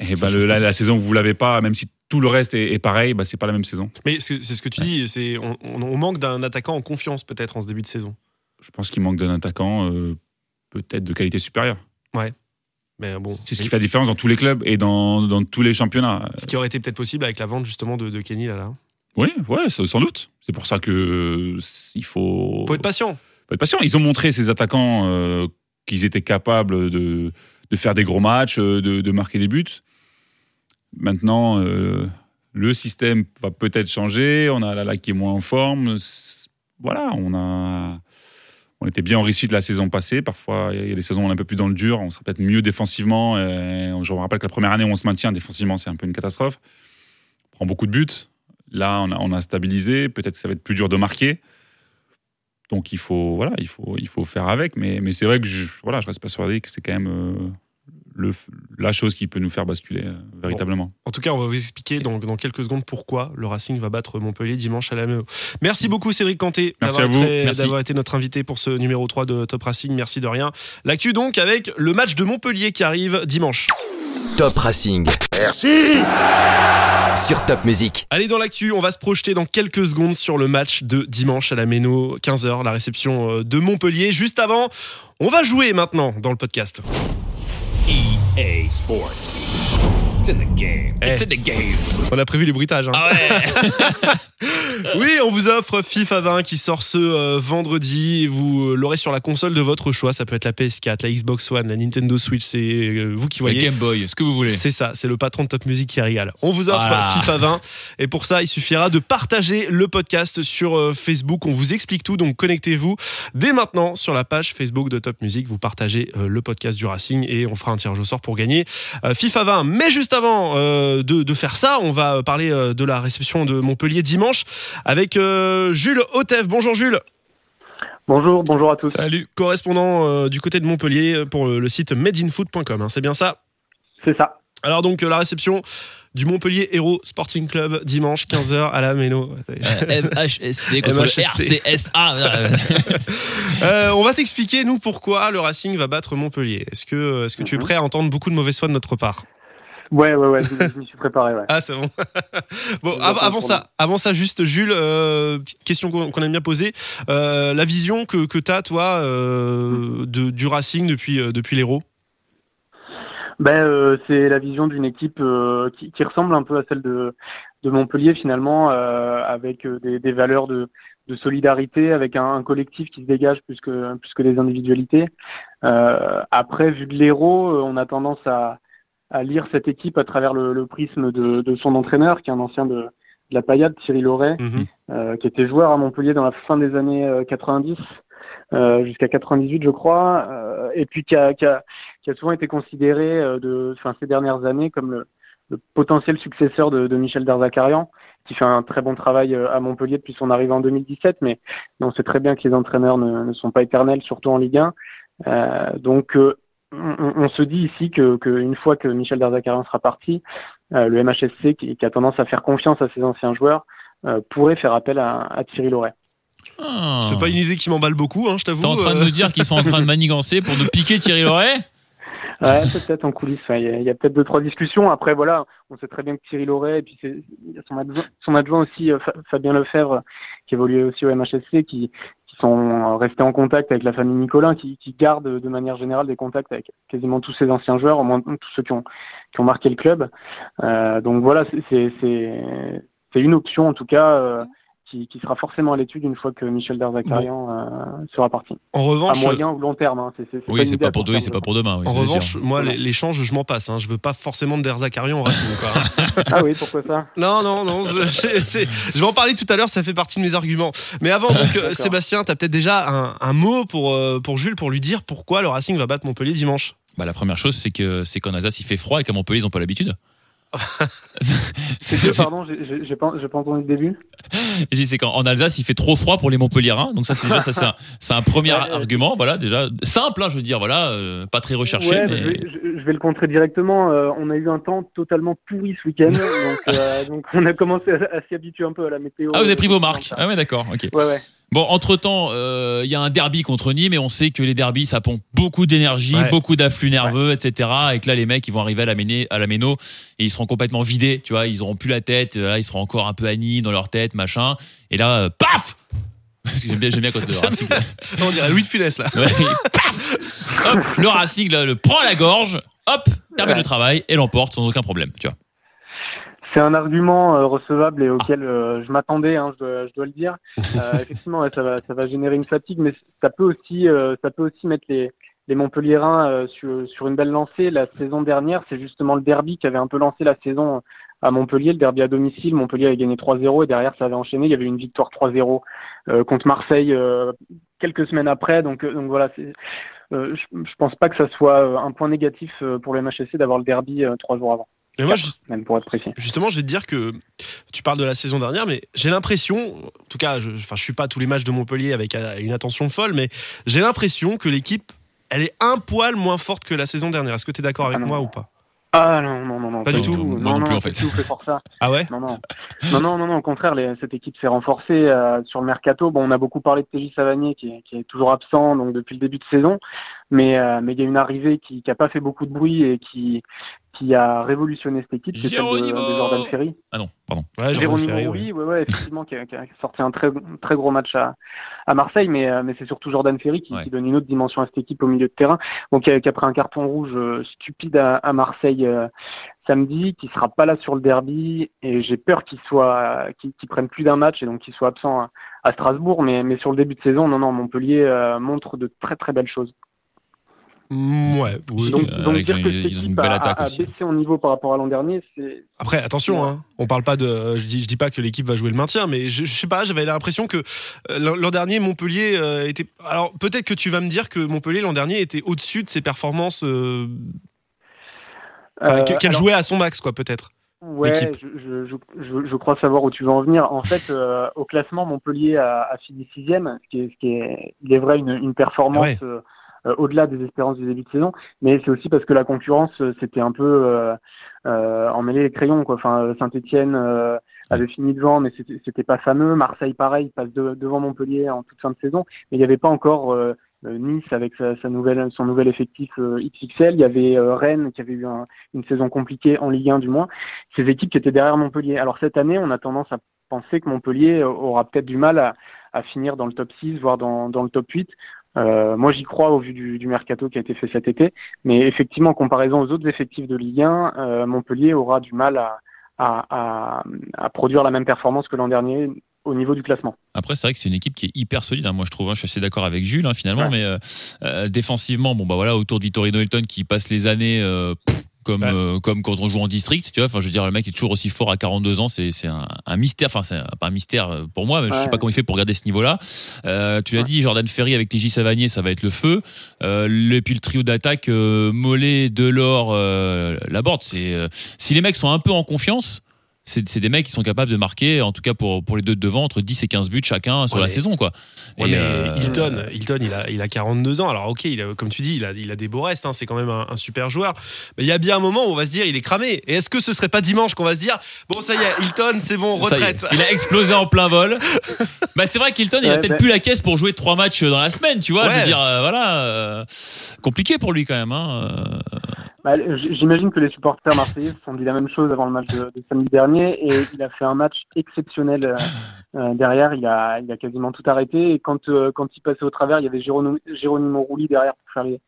Speaker 6: et
Speaker 5: Ça
Speaker 6: ben le- la, saison où vous l'avez pas, même si tout le reste est, est pareil, bah, c'est pas la même saison.
Speaker 4: Mais c'est ce que tu dis, c'est on, on- on manque d'un attaquant en confiance peut-être en ce début de saison.
Speaker 6: Je pense qu'il manque d'un attaquant euh, peut-être de qualité supérieure.
Speaker 4: Mais bon,
Speaker 6: C'est ce qui fait la différence dans tous les clubs et dans, dans tous les championnats.
Speaker 4: ce qui aurait été peut-être possible avec la vente justement de, de Kenny là. là.
Speaker 6: Oui, ouais, sans doute. C'est pour ça que euh, il faut.
Speaker 4: Faut être patient.
Speaker 6: faut être patient. Ils ont montré ces attaquants euh, qu'ils étaient capables de, de faire des gros matchs, de, de marquer des buts. Maintenant, euh, le système va peut-être changer. On a Lala qui est moins en forme. Voilà, on a, on était bien enrichi de la saison passée. Parfois, il y a des saisons où on est un peu plus dans le dur, on sera peut-être mieux défensivement. Je me rappelle que la première année où on se maintient défensivement, c'est un peu une catastrophe. On prend beaucoup de buts. Là, on a, on a stabilisé. Peut-être que ça va être plus dur de marquer. Donc il faut, voilà, il faut, il faut faire avec. Mais, mais c'est vrai que je, voilà, je reste persuadé que c'est quand même euh, le, la chose qui peut nous faire basculer euh, véritablement.
Speaker 4: En tout cas, on va vous expliquer dans, dans, quelques secondes pourquoi le Racing va battre Montpellier dimanche à la Méo. Merci beaucoup Cédric Canté d'avoir été notre invité pour ce numéro 3 de Top Racing. Merci de rien. L'actu donc avec le match de Montpellier qui arrive dimanche.
Speaker 2: Top Racing. Merci sur Top Music.
Speaker 4: Allez dans l'actu, on va se projeter dans quelques secondes sur le match de dimanche à la Méno, 15h, la réception euh, de Montpellier. Juste avant, on va jouer maintenant dans le podcast. EA Sports. It's in the game. It's in the game. On a prévu les bruitages. Hein.
Speaker 5: Ah ouais [LAUGHS]
Speaker 4: Oui, on vous offre FIFA 20 qui sort ce euh, vendredi. Vous l'aurez sur la console de votre choix. Ça peut être la PS4, la Xbox One, la Nintendo Switch. C'est euh, vous qui voyez.
Speaker 5: La Game Boy, ce que vous voulez.
Speaker 4: C'est ça. C'est le patron de Top Music qui régale. On vous offre voilà. FIFA 20. Et pour ça, il suffira de partager le podcast sur euh, Facebook. On vous explique tout. Donc connectez-vous dès maintenant sur la page Facebook de Top Music. Vous partagez le podcast du Racing et on fera un tirage au sort pour gagner FIFA 20. Mais juste avant de, de, faire ça, on va parler de la réception de Montpellier dimanche avec euh, Jules Otef. Bonjour Jules.
Speaker 1: Bonjour, bonjour à tous.
Speaker 4: Salut, correspondant euh, du côté de Montpellier pour le, le site madeinfoot.com, hein, c'est bien ça?
Speaker 1: C'est ça.
Speaker 4: Alors donc euh, la réception du Montpellier Hero Sporting Club dimanche 15h à la Méno.
Speaker 5: MHSC [LAUGHS] contre le RCSA. [LAUGHS]
Speaker 4: euh, on va t'expliquer nous pourquoi le Racing va battre Montpellier. Est-ce que, est-ce que tu es prêt à entendre beaucoup de mauvaises foi de notre part?
Speaker 1: Ouais, ouais, ouais, je, m'y suis préparé. Ouais. [LAUGHS]
Speaker 4: Ah, c'est bon. [LAUGHS] bon, av avant ça, avant ça, juste Jules, euh, petite question qu'on qu aime bien poser. Euh, la vision que, que tu as, toi, euh, de, du Racing depuis, depuis l'Hérault
Speaker 1: ben, C'est la vision d'une équipe qui, qui, ressemble un peu à celle de, de Montpellier, finalement, avec des, des, valeurs de, de solidarité, avec un, un, collectif qui se dégage plus que, plus que des individualités. après, vu de l'Hérault, on a tendance à à lire cette équipe à travers le, le prisme de, de, son entraîneur, qui est un ancien de, de la Payade, Thierry Loret, -hmm. euh, qui était joueur à Montpellier dans la fin des années 90 euh, jusqu'à 98, je crois, euh, et puis qui a, qui, a, qui a, souvent été considéré de, ces dernières années comme le, le potentiel successeur de, de Michel Derzakarian, qui fait un très bon travail à Montpellier depuis son arrivée en 2017, mais on sait très bien que les entraîneurs ne, ne sont pas éternels, surtout en Ligue 1. donc on, on, se dit ici que, que, une fois que Michel Derzakarian sera parti, euh, le MHSC qui, qui, a tendance à faire confiance à ses anciens joueurs euh, pourrait faire appel à, à Thierry Loret.
Speaker 4: Ah. C'est pas une idée qui m'emballe beaucoup, hein, je t'avoue.
Speaker 5: T'es en train de nous dire qu'ils sont en train de [LAUGHS] manigancer pour nous piquer Thierry Loret?
Speaker 1: Ouais, peut-être en coulisses. Il y a, y a peut-être deux trois discussions. Après, voilà, on sait très bien que Thierry Loret et puis il y a son adjoint, son adjoint aussi, euh, Fabien Lefebvre, qui évoluait aussi au MHSC, qui sont restés en contact avec la famille Nicolin, qui, gardent de manière générale des contacts avec quasiment tous ses anciens joueurs, au moins tous ceux qui ont, marqué le club. Euh, donc voilà, c'est une option en tout cas. Euh, qui, qui, sera forcément à l'étude une fois que Michel Derzakarian bon. euh, sera parti.
Speaker 4: En revanche,
Speaker 1: à moyen ou long terme. Hein,
Speaker 5: c'est oui, c'est pas, pour demain, c'est pas pour demain. Oui,
Speaker 4: en revanche, sûr. moi, l'échange, je m'en passe. Hein. Je veux pas forcément de Derzakarian au Racing. [LAUGHS]
Speaker 1: ah oui, pourquoi ça
Speaker 4: Non, non, non. Je, je, je, vais en parler tout à l'heure. Ça fait partie de mes arguments. Mais avant, donc, Sébastien, tu as peut-être déjà un, un, mot pour euh, pour Jules pour lui dire pourquoi le Racing va battre Montpellier dimanche?
Speaker 5: Bah, la première chose, c'est que c'est qu'en Alsace, il fait froid et qu'à Montpellier, ils n'ont pas l'habitude. [LAUGHS]
Speaker 1: c'est pardon, j'ai pas, pas entendu le début.
Speaker 5: J'ai c'est qu'en Alsace il fait trop froid pour les Montpelliérains, donc ça c'est déjà ça c'est un, un, premier ouais, argument, voilà déjà simple, hein, je veux dire, voilà, euh, pas très recherché.
Speaker 1: Ouais,
Speaker 5: mais...
Speaker 1: je, vais, je, vais, le contrer directement. Euh, on a eu un temps totalement pourri ce week-end, donc, [LAUGHS] euh, donc, on a commencé à, à s'y habituer un peu à la météo.
Speaker 5: Ah vous avez pris vos marques Ah ouais d'accord, ok.
Speaker 1: Ouais ouais.
Speaker 5: Bon, entre-temps, il euh, y a un derby contre Nîmes et on sait que les derbys, ça pompe beaucoup d'énergie, ouais. beaucoup d'afflux nerveux, ouais. etc. Et que là, les mecs, ils vont arriver à la, méné, à la méno et ils seront complètement vidés, tu vois, ils auront plus la tête, là, ils seront encore un peu à Nîmes dans leur tête, machin. Et là, euh, paf [LAUGHS] Parce que j'aime bien, bien quand le Racing... [LAUGHS]
Speaker 4: on dirait Louis de Funès, là.
Speaker 5: Ouais, paf hop, le Racing, là, le prend à la gorge, hop, termine le travail et l'emporte sans aucun problème, tu vois
Speaker 1: c'est un argument euh, recevable et auquel euh, je m'attendais, hein, je, dois, je, dois, le dire. [LAUGHS] Euh, effectivement, ouais, ça, va, ça va générer une fatigue, mais ça peut aussi, ça peut aussi mettre les, les Montpelliérains sur, sur une belle lancée. La saison dernière, c'est justement le derby qui avait un peu lancé la saison à Montpellier, le derby à domicile. Montpellier avait gagné 3-0 et derrière ça avait enchaîné. Il y avait une victoire 3-0 contre Marseille quelques semaines après. Donc, donc voilà, je, ne pense pas que ça soit un point négatif pour le MHSC d'avoir le derby trois jours avant.
Speaker 4: Mais moi, même pour être précis. Justement, je vais te dire que tu parles de la saison dernière, mais j'ai l'impression, en tout cas, je, enfin, je suis pas à tous les matchs de Montpellier avec une attention folle, mais j'ai l'impression que l'équipe, elle est un poil moins forte que la saison dernière. Est-ce que tu es d'accord ah avec moi ou pas?
Speaker 1: Ah non, non, non, non.
Speaker 4: Pas, du tout.
Speaker 1: Non, non, plus, en fait. Tout fait pour ça. [LAUGHS]
Speaker 4: Ah ouais?
Speaker 1: Non non. non, non. Non, Au contraire, cette équipe s'est renforcée euh, sur le mercato. Bon, on a beaucoup parlé de TJ Savanier qui est, qui est, toujours absent donc depuis le début de saison, mais euh, mais il y a une arrivée qui n'a pas fait beaucoup de bruit et qui qui a révolutionné cette équipe, c'est celle de, Jordan Ferry.
Speaker 5: Ah non, pardon.
Speaker 1: Ouais, oui, ouais, ouais, effectivement, qui a, sorti un très, très gros match à, à Marseille, mais, euh, mais c'est surtout Jordan Ferry qui, qui, donne une autre dimension à cette équipe au milieu de terrain. Donc, qui a, pris un carton rouge euh, stupide à, à Marseille euh, samedi, qui sera pas là sur le derby, et j'ai peur qu'il soit, qu'il prenne plus d'un match et donc qu'il soit absent à, à, Strasbourg. Mais, mais sur le début de saison, non, non, Montpellier montre de très très belles choses.
Speaker 4: Ouais,
Speaker 1: oui. Donc, donc dire que cette équipe a, baissé en niveau par rapport à l'an dernier, c'est.
Speaker 4: Après, attention, hein, on parle pas de. Je dis, je dis pas que l'équipe va jouer le maintien, mais je, je sais pas, j'avais l'impression que euh, l'an dernier, Montpellier euh, était. Alors peut-être que tu vas me dire que Montpellier l'an dernier était au-dessus de ses performances. Euh... Qu'elle jouait à son max, quoi, peut-être.
Speaker 1: Ouais, je, je, je, je, crois savoir où tu veux en venir. En fait, euh, au classement, Montpellier a, a fini sixième, ce qui est, ce qui est, il est vrai, une, une performance. Euh, au-delà des espérances du début de saison, mais c'est aussi parce que la concurrence euh, c'était un peu euh, emmêlé les crayons. Quoi. Enfin, Saint-Etienne avait fini devant, mais c'était pas fameux. Marseille, pareil, passe devant Montpellier en toute fin de saison, mais il n'y avait pas encore Nice avec sa, nouvelle, son nouvel effectif XXL. Il y avait Rennes qui avait eu une saison compliquée en Ligue 1 du moins. Ces équipes qui étaient derrière Montpellier. Alors cette année, on a tendance à penser que Montpellier aura peut-être du mal à, finir dans le top 6, voire dans, dans le top 8. Euh, moi, j'y crois au vu du, mercato qui a été fait cet été. Mais effectivement, en comparaison aux autres effectifs de Ligue 1, euh, Montpellier aura du mal à, produire la même performance que l'an dernier au niveau du classement.
Speaker 5: Après, c'est vrai que c'est une équipe qui est hyper solide. Hein. Moi, je trouve, hein, je suis assez d'accord avec Jules hein, finalement, mais euh, défensivement, bon bah voilà, autour de Vittorino Hilton qui passe les années comme euh, comme quand on joue en district, tu vois. Enfin, je veux dire, le mec est toujours aussi fort à 42 ans, c'est c'est un, un, mystère. Enfin, c'est pas un mystère euh, pour moi, mais je sais pas comment il fait pour garder ce niveau-là. Euh, tu l'as dit, Jordan Ferry avec TJ Savanier, ça va être le feu. Euh, et puis le trio d'attaque euh, Mollet, Delors, Laborde, c'est si les mecs sont un peu en confiance c'est des mecs qui sont capables de marquer, en tout cas pour, pour les deux de devant, entre 10 et 15 buts chacun sur la saison. Quoi.
Speaker 4: mais euh, Hilton, Hilton il, a, il a 42 ans. Alors, ok, il a, comme tu dis, il a, il a des beaux restes. Hein, c'est quand même un, super joueur. Mais il y a bien un moment où on va se dire, il est cramé. Et est-ce que ce serait pas dimanche qu'on va se dire, bon, ça y est, Hilton, c'est bon, retraite
Speaker 5: Il a explosé en plein vol. bah, c'est vrai qu'Hilton, il a peut-être plus la caisse pour jouer trois matchs dans la semaine, tu vois. Je veux dire, euh, voilà. Euh, compliqué pour lui quand même. Hein,
Speaker 1: bah, J'imagine que les supporters marseillais se sont dit la même chose avant le match de, samedi dernier et il a fait un match exceptionnel euh, euh, derrière. Il a, il a quasiment tout arrêté et quand, euh, quand il passait au travers, il y avait Jérôme, Rouli derrière pour faire les,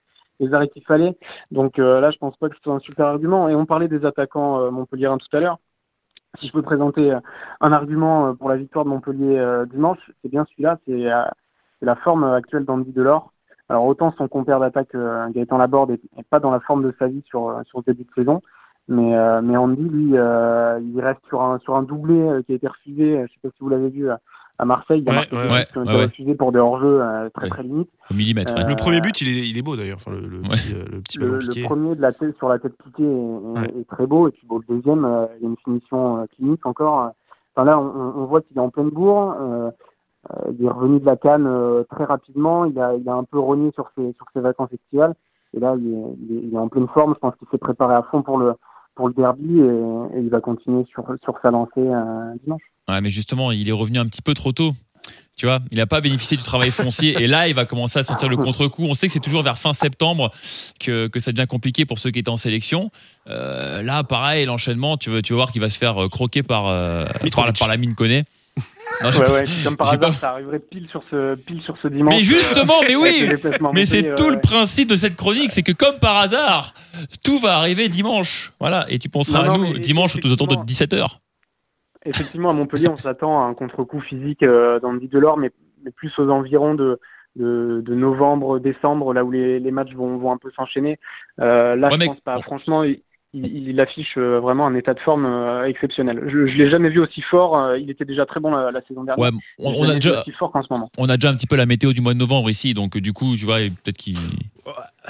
Speaker 1: arrêts qu'il fallait. Donc là, je pense pas que ce soit un super argument. Et on parlait des attaquants Montpellier tout à l'heure. Si je peux présenter un argument pour la victoire de Montpellier dimanche, c'est bien celui-là, c'est la forme actuelle d'Andy Delors. Alors autant son compère d'attaque euh, Gaëtan Laborde n'est pas dans la forme de sa vie sur, euh, sur ce début de saison, mais, euh, mais Andy, lui, euh, il reste sur un, sur un doublé qui a été refusé, je ne sais pas si vous l'avez vu, à Marseille, il a marqué
Speaker 5: ouais,
Speaker 1: qui ont été refusés pour des hors-jeux très très limites.
Speaker 5: Au millimètre.
Speaker 4: le premier but, il est, il est beau d'ailleurs, enfin, le, le, petit, le, petit
Speaker 1: le, premier de la tête sur la tête piquée est, est, très beau, et puis bon, le deuxième, il y a une finition clinique encore. Enfin, là, on, on voit qu'il est en pleine bourre. Euh, il est revenu de la canne euh, très rapidement. Il a, il a un peu rogné sur ses, sur ses vacances estivales. Et là, il est, il est, en pleine forme. Je pense qu'il s'est préparé à fond pour le, pour le derby et, il va continuer sur, sur sa lancée euh, dimanche.
Speaker 5: Ouais, mais justement, il est revenu un petit peu trop tôt. Tu vois, il n'a pas bénéficié du travail foncier et là, il va commencer à sentir le contre-coup. On sait que c'est toujours vers fin septembre que, que ça devient compliqué pour ceux qui étaient en sélection. Euh, là, pareil, l'enchaînement, tu, veux, tu vas voir qu'il va se faire croquer par, par, par, la mine connaît
Speaker 1: ouais, ouais, comme par hasard, ça arriverait pile sur ce, pile sur ce dimanche.
Speaker 5: Mais justement, mais oui, [LAUGHS] mais c'est tout le principe de cette chronique, c'est que comme par hasard, tout va arriver dimanche. Voilà, et tu penseras à nous dimanche tout autour de 17h.
Speaker 1: Effectivement, à Montpellier, on s'attend à un contre-coup physique euh, dans le dit de l'or, mais, mais plus aux environs de, de, de novembre, décembre, là où les, les matchs vont, vont un peu s'enchaîner. Euh, là,
Speaker 5: Ouais,
Speaker 1: je
Speaker 5: mais-
Speaker 1: pense pas. Franchement, il, il- il affiche euh, vraiment un état de forme euh, exceptionnel. Je, je l'ai jamais vu aussi fort. euh, il était déjà très bon la, la saison dernière.
Speaker 5: Ouais,
Speaker 1: Je
Speaker 5: on,
Speaker 1: l'ai
Speaker 5: on a
Speaker 1: jamais vu
Speaker 5: déjà,
Speaker 1: aussi fort qu'en ce moment.
Speaker 5: on a déjà un petit peu la météo du mois de novembre ici, donc du coup, tu vois, peut-être qu'il.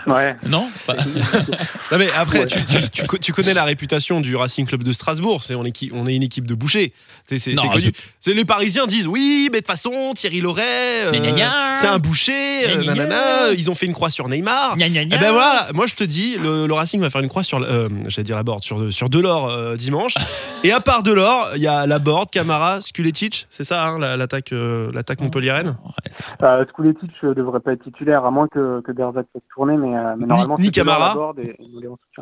Speaker 1: Ouais.
Speaker 5: Non Pas- [LAUGHS]
Speaker 4: Non mais après,
Speaker 1: Ouais.
Speaker 4: tu, tu- tu co- tu connais la réputation du Racing Club de Strasbourg. C'est on est, qui- on est une équipe de bouchers. C'est c'est-
Speaker 5: Non,
Speaker 4: c'est connu. les Parisiens disent oui, mais de toute façon Thierry Loret, euh, c'est un boucher. euh, nanana, ils ont fait une croix sur Neymar.
Speaker 5: Gna, gna,
Speaker 4: Eh ben voilà, moi je te dis, le, le Racing va faire une croix sur, euh, j'allais dire la board, sur, sur Delors euh, dimanche. [LAUGHS] Et à part Delors, il y a la board, Camara, Skuletic, c'est ça hein, la- l'attaque l'attaque montpelliéraine?
Speaker 1: Euh, Skuletic devrait pas être titulaire, à moins que, que Derzak mais, euh, mais normalement,
Speaker 4: ni Camara.
Speaker 1: et- et.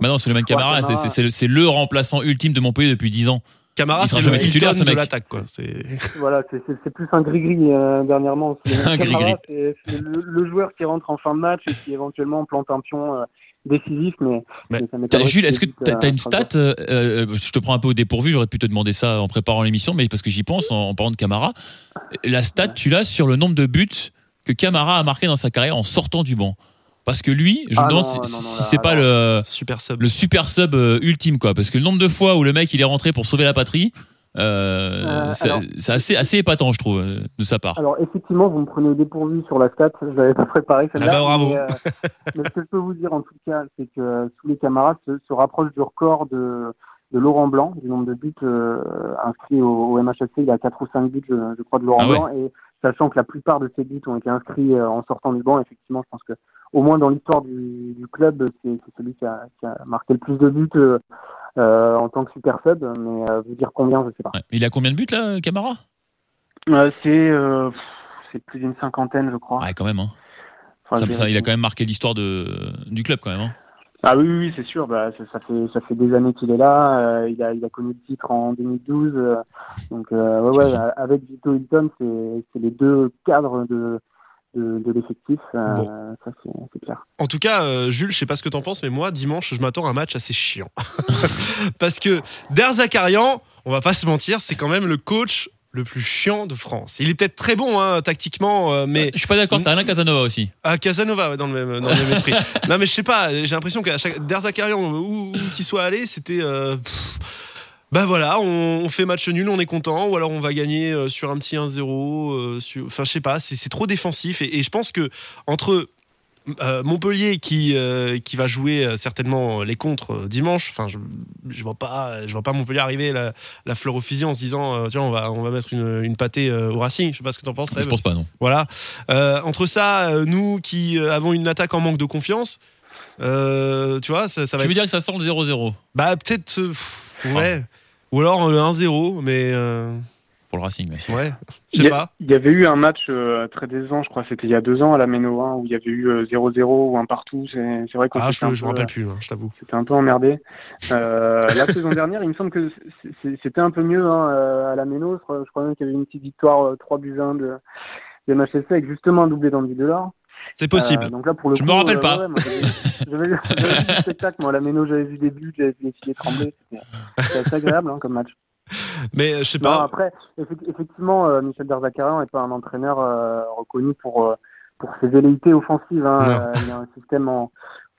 Speaker 5: Bah non, Suleiman Camara, c'est-
Speaker 1: Camara.
Speaker 5: c'est- c'est le- c'est le remplaçant ultime de Montpellier depuis 10 ans.
Speaker 4: Camara,
Speaker 5: Il sera
Speaker 4: c'est le
Speaker 5: jamais titulaire, ce
Speaker 4: de
Speaker 5: mec.
Speaker 4: l'attaque. quoi. C'est- [LAUGHS]
Speaker 1: Voilà, c'est- c'est c'est plus un gris-gris euh, dernièrement. [LAUGHS] C'est-
Speaker 5: Un
Speaker 1: Camara,
Speaker 5: gris-gris.
Speaker 1: C'est c'est le, le joueur qui rentre en fin de match et qui éventuellement plante un pion euh, décisif, mais,
Speaker 5: Jules, est-ce que
Speaker 1: euh,
Speaker 5: t'as une stat euh, Je te prends un peu au dépourvu, j'aurais pu te demander ça en préparant l'émission, mais parce que j'y pense en, en parlant de Camara. La stat, tu l'as sur le nombre de buts que Camara a marqué dans sa carrière en sortant du banc. Parce que lui, je me
Speaker 1: Ah
Speaker 5: demande
Speaker 1: non,
Speaker 5: si,
Speaker 1: non, non,
Speaker 5: c'est pas le,
Speaker 4: Super sub.
Speaker 5: le super sub euh, ultime, quoi. Parce que le nombre de fois où le mec il est rentré pour sauver la patrie, euh,
Speaker 1: Euh,
Speaker 5: c'est assez, assez épatant, je trouve, de sa part.
Speaker 1: Alors effectivement, vous me prenez au dépourvu sur la stat, je l'avais pas préparé celle-là.
Speaker 4: Ah bah, bravo.
Speaker 1: Mais, euh, mais ce que je peux vous dire en tout cas, c'est que tous les camarades se, se rapprochent du record de, de Laurent Blanc, du nombre de buts euh, inscrits au, au MHSC. Il a 4 ou 5 buts, je, je crois, de Laurent
Speaker 5: Ah ouais.
Speaker 1: Blanc. Et sachant que la plupart de ces buts ont été inscrits en sortant du banc, effectivement, je pense que au moins dans l'histoire du, du club, c'est celui qui a, qui a marqué le plus de buts euh, euh, en tant que super sub. Mais euh, vous dire combien, je sais pas.
Speaker 5: Ouais. Il a combien de buts là, Camara?
Speaker 1: Euh, c'est euh, plus d'une cinquantaine, je crois.
Speaker 5: Ouais, quand même. hein.
Speaker 1: Enfin,
Speaker 5: Ça-
Speaker 1: je
Speaker 5: ça, il a quand même marqué l'histoire de, du club, quand même. hein.
Speaker 1: Ah oui, oui, c'est sûr. Bah, ça, ça fait ça fait des années qu'il est là. euh, il a il a connu le titre en 2012. euh, donc euh, ouais, ouais, avec Vito Hilton, c'est c'est les deux cadres de de, de l'effectif. euh, Ça c'est clair.
Speaker 4: En tout cas, euh, Jules, je sais pas ce que t'en penses, mais moi, dimanche, je m'attends à un match assez chiant. [LAUGHS] Parce que Der Zakarian, on va pas se mentir, c'est quand même le coach le plus chiant de France. Il est peut-être très bon hein, tactiquement, euh, mais
Speaker 5: Je suis pas d'accord, t'as Alain Casanova aussi.
Speaker 4: à Casanova ouais, dans, le même, dans le même esprit. [LAUGHS] non mais je sais pas, j'ai l'impression qu'à chaque Der Zakarian où, où qu'il soit allé, c'était euh, bah voilà, on, on fait match nul, on est content, ou alors on va gagner euh, sur un petit 1-0. euh, Enfin je sais pas, c'est trop défensif et, et je pense que entre euh, Montpellier qui qui va jouer certainement les contres dimanche. Enfin, je, je vois pas, je vois pas Montpellier arriver la, la fleur au fusil en se disant, tiens, on va on va mettre une, une pâtée au Racing. Je sais pas ce que t'en penses.
Speaker 5: Je pense pas, non.
Speaker 4: Voilà. Entre ça, nous qui avons une attaque en manque de confiance, tu vois, ça, ça va.
Speaker 5: Tu veux
Speaker 4: être-
Speaker 5: dire que ça sent le 0-0
Speaker 4: Bah peut-être, pff, ouais. Ou alors euh, le 1-0, mais euh,
Speaker 5: pour le Racing, bien sûr.
Speaker 4: ouais, je sais pas.
Speaker 1: il y avait eu un match euh, très décevant, je crois, c'était il y a deux ans à la Méno, où il y avait eu euh, 0-0 ou un partout. C'est vrai qu'on
Speaker 4: Ah, je, me rappelle plus, hein, je t'avoue.
Speaker 1: C'était un peu emmerdé. Euh, la saison dernière, il me semble que c'était un peu mieux hein, euh, à la Méno. Je crois, je crois même qu'il y avait une petite victoire euh, 3 buts 1 de, de MHSC avec justement un doublé d'Andy Delors.
Speaker 4: C'est possible.
Speaker 1: Euh, donc là, pour le
Speaker 5: Je
Speaker 1: coup,
Speaker 5: me rappelle
Speaker 1: euh,
Speaker 5: pas.
Speaker 1: ouais, moi, j'avais- vu le [LAUGHS] spectacle, moi, à la Méno, j'avais vu des buts, j'avais vu les filets trembler. C'était assez agréable hein, comme match.
Speaker 4: Mais euh, je sais
Speaker 1: Non,
Speaker 4: pas.
Speaker 1: après, effe- effectivement, Michel Derzakarian n'est pas un entraîneur reconnu pour, pour ses velléités offensives. Hein.
Speaker 4: Non.
Speaker 1: Il y a un système en,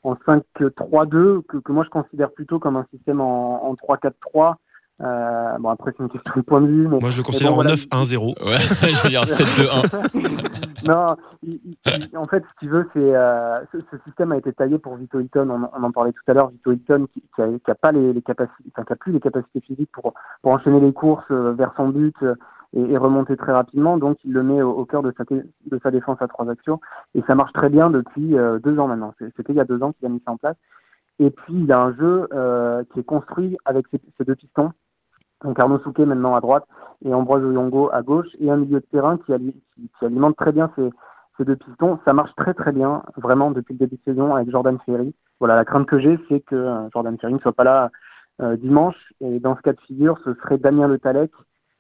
Speaker 1: en 5-3-2 que, que moi je considère plutôt comme un système en, en 3-4-3. Euh, bon, après, c'est une question de point de vue. Mais...
Speaker 4: Moi, je le considère
Speaker 1: bon,
Speaker 4: en
Speaker 1: voilà,
Speaker 4: 9-1-0.
Speaker 5: Ouais, [LAUGHS] je veux dire 7-2-1. [LAUGHS]
Speaker 1: non, il- il- il- en fait, ce qu'il veut, c'est euh, ce, ce système a été taillé pour Vito Hilton. On, on en parlait tout à l'heure. Vito Hilton qui, qui, a, qui a pas les, les capacités, enfin, qui a plus les capacités physiques pour pour enchaîner les courses euh, vers son but euh, et, et remonter très rapidement. Donc, il le met au, au cœur de sa de sa défense à trois actions et ça marche très bien depuis euh, deux ans maintenant. C'était il y a deux ans qu'il a mis ça en place. Et puis, il a un jeu euh, qui est construit avec ses, ses deux pistons. Donc Arnaud Souquet maintenant à droite et Ambroise Oyongo à gauche et un milieu de terrain qui, ali- qui- qui alimente très bien ces, ces deux pistons. Ça marche très très bien vraiment depuis le début de saison avec Jordan Ferry. Voilà, la crainte que j'ai, c'est que euh, Jordan Ferry ne soit pas là euh, dimanche. Et dans ce cas de figure, ce serait Damien Le Talec,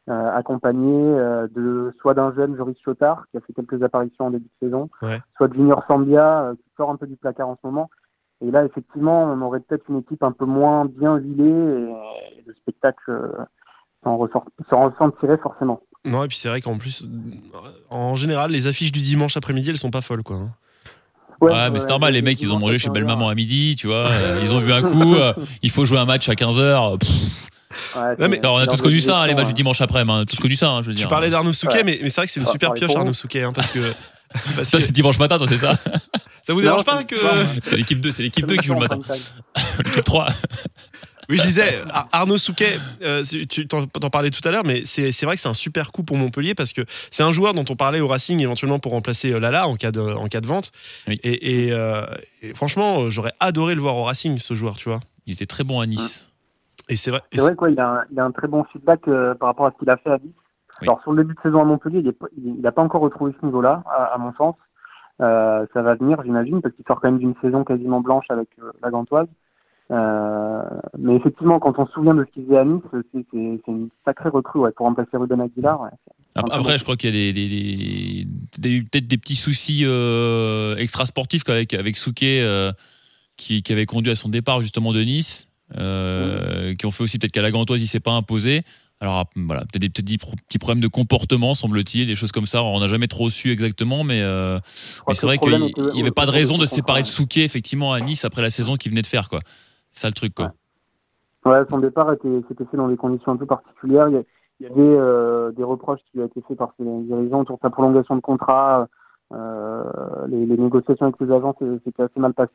Speaker 1: euh, accompagné euh, de soit d'un jeune Joris Chotard, qui a fait quelques apparitions en début de saison,
Speaker 4: Ouais.
Speaker 1: soit de Junior Sambia, qui sort un peu du placard en ce moment. Et là, effectivement, on aurait peut-être une équipe un peu moins bien huilée et, le spectacle euh, s'en ressentirait forcément.
Speaker 4: Non, et puis c'est vrai qu'en plus, en général, les affiches du dimanche après-midi, elles sont pas folles, quoi. hein.
Speaker 5: Ouais, mais c'est normal, les mecs, ils ont mangé chez Belle Maman à midi, tu vois. [LAUGHS] euh, ils ont vu un coup, euh, il faut jouer un match à 15 h
Speaker 1: Ouais,
Speaker 4: mais-
Speaker 5: Alors, on a tous connu ça, hein, les matchs du dimanche après, hein, tous connu ça, hein, je veux
Speaker 4: Tu
Speaker 5: dire.
Speaker 4: parlais d'Arnaud Souquet,
Speaker 1: Ouais.
Speaker 4: mais, mais c'est vrai que c'est une super pioche, Arnaud. Souquet, hein, parce que. [LAUGHS] [LAUGHS] parce
Speaker 5: Ça,
Speaker 4: que-
Speaker 5: c'est dimanche matin, toi, c'est ça [LAUGHS]
Speaker 4: ça vous
Speaker 1: Non,
Speaker 4: dérange pas
Speaker 1: c'est-
Speaker 4: que.
Speaker 5: C'est l'équipe 2, c'est l'équipe 2 qui joue le matin. [LAUGHS] L'équipe 3.
Speaker 4: Oui, je disais, Ar- Arnaud Souquet, euh, tu t'en parlais tout à l'heure, mais c'est c'est vrai que c'est un super coup pour Montpellier parce que c'est un joueur dont on parlait au Racing éventuellement pour remplacer euh, Lala en cas de, en cas de vente.
Speaker 5: Oui.
Speaker 4: Et, et, euh, et franchement, j'aurais adoré le voir au Racing, ce joueur, tu vois.
Speaker 5: Il était très bon à Nice.
Speaker 4: Et c'est vrai.
Speaker 1: C'est vrai quoi, il a, un, il a un très bon feedback euh, par rapport à ce qu'il a fait à Nice.
Speaker 5: Oui.
Speaker 1: Alors sur le début de saison à Montpellier, il n'a pas encore retrouvé ce niveau-là, à, à mon sens. Euh, ça va venir, j'imagine, parce qu'il sort quand même d'une saison quasiment blanche avec euh, la Gantoise. Euh, mais effectivement, quand on se souvient de ce qu'il faisait à Nice, c'est une sacrée recrue ouais, pour remplacer Ruben Aguilar. ouais.
Speaker 5: Après, je crois qu'il y a des, des- des- des- peut-être des petits soucis extrasportifs avec, avec Souquet qui, qui avait conduit à son départ justement de Nice, euh, qui ont fait aussi peut-être qu'à la Gantoise il s'est pas imposé. Alors voilà, peut-être des petits, petits problèmes de comportement, semble-t-il, des choses comme ça. On n'a jamais trop su exactement, mais, euh, mais c'est vrai qu'il
Speaker 1: était
Speaker 5: n'y avait pas de raison de se séparer de. Souquet effectivement à Nice après la saison qu'il venait de faire. quoi. C'est ça le truc. Quoi.
Speaker 1: Ouais, son départ était, s'était fait dans des conditions un peu particulières. Il y, a- il y avait euh, des reproches qui lui ont été faits par ses dirigeants autour de sa prolongation de contrat. Euh, les, les négociations avec les agents c'était assez mal passé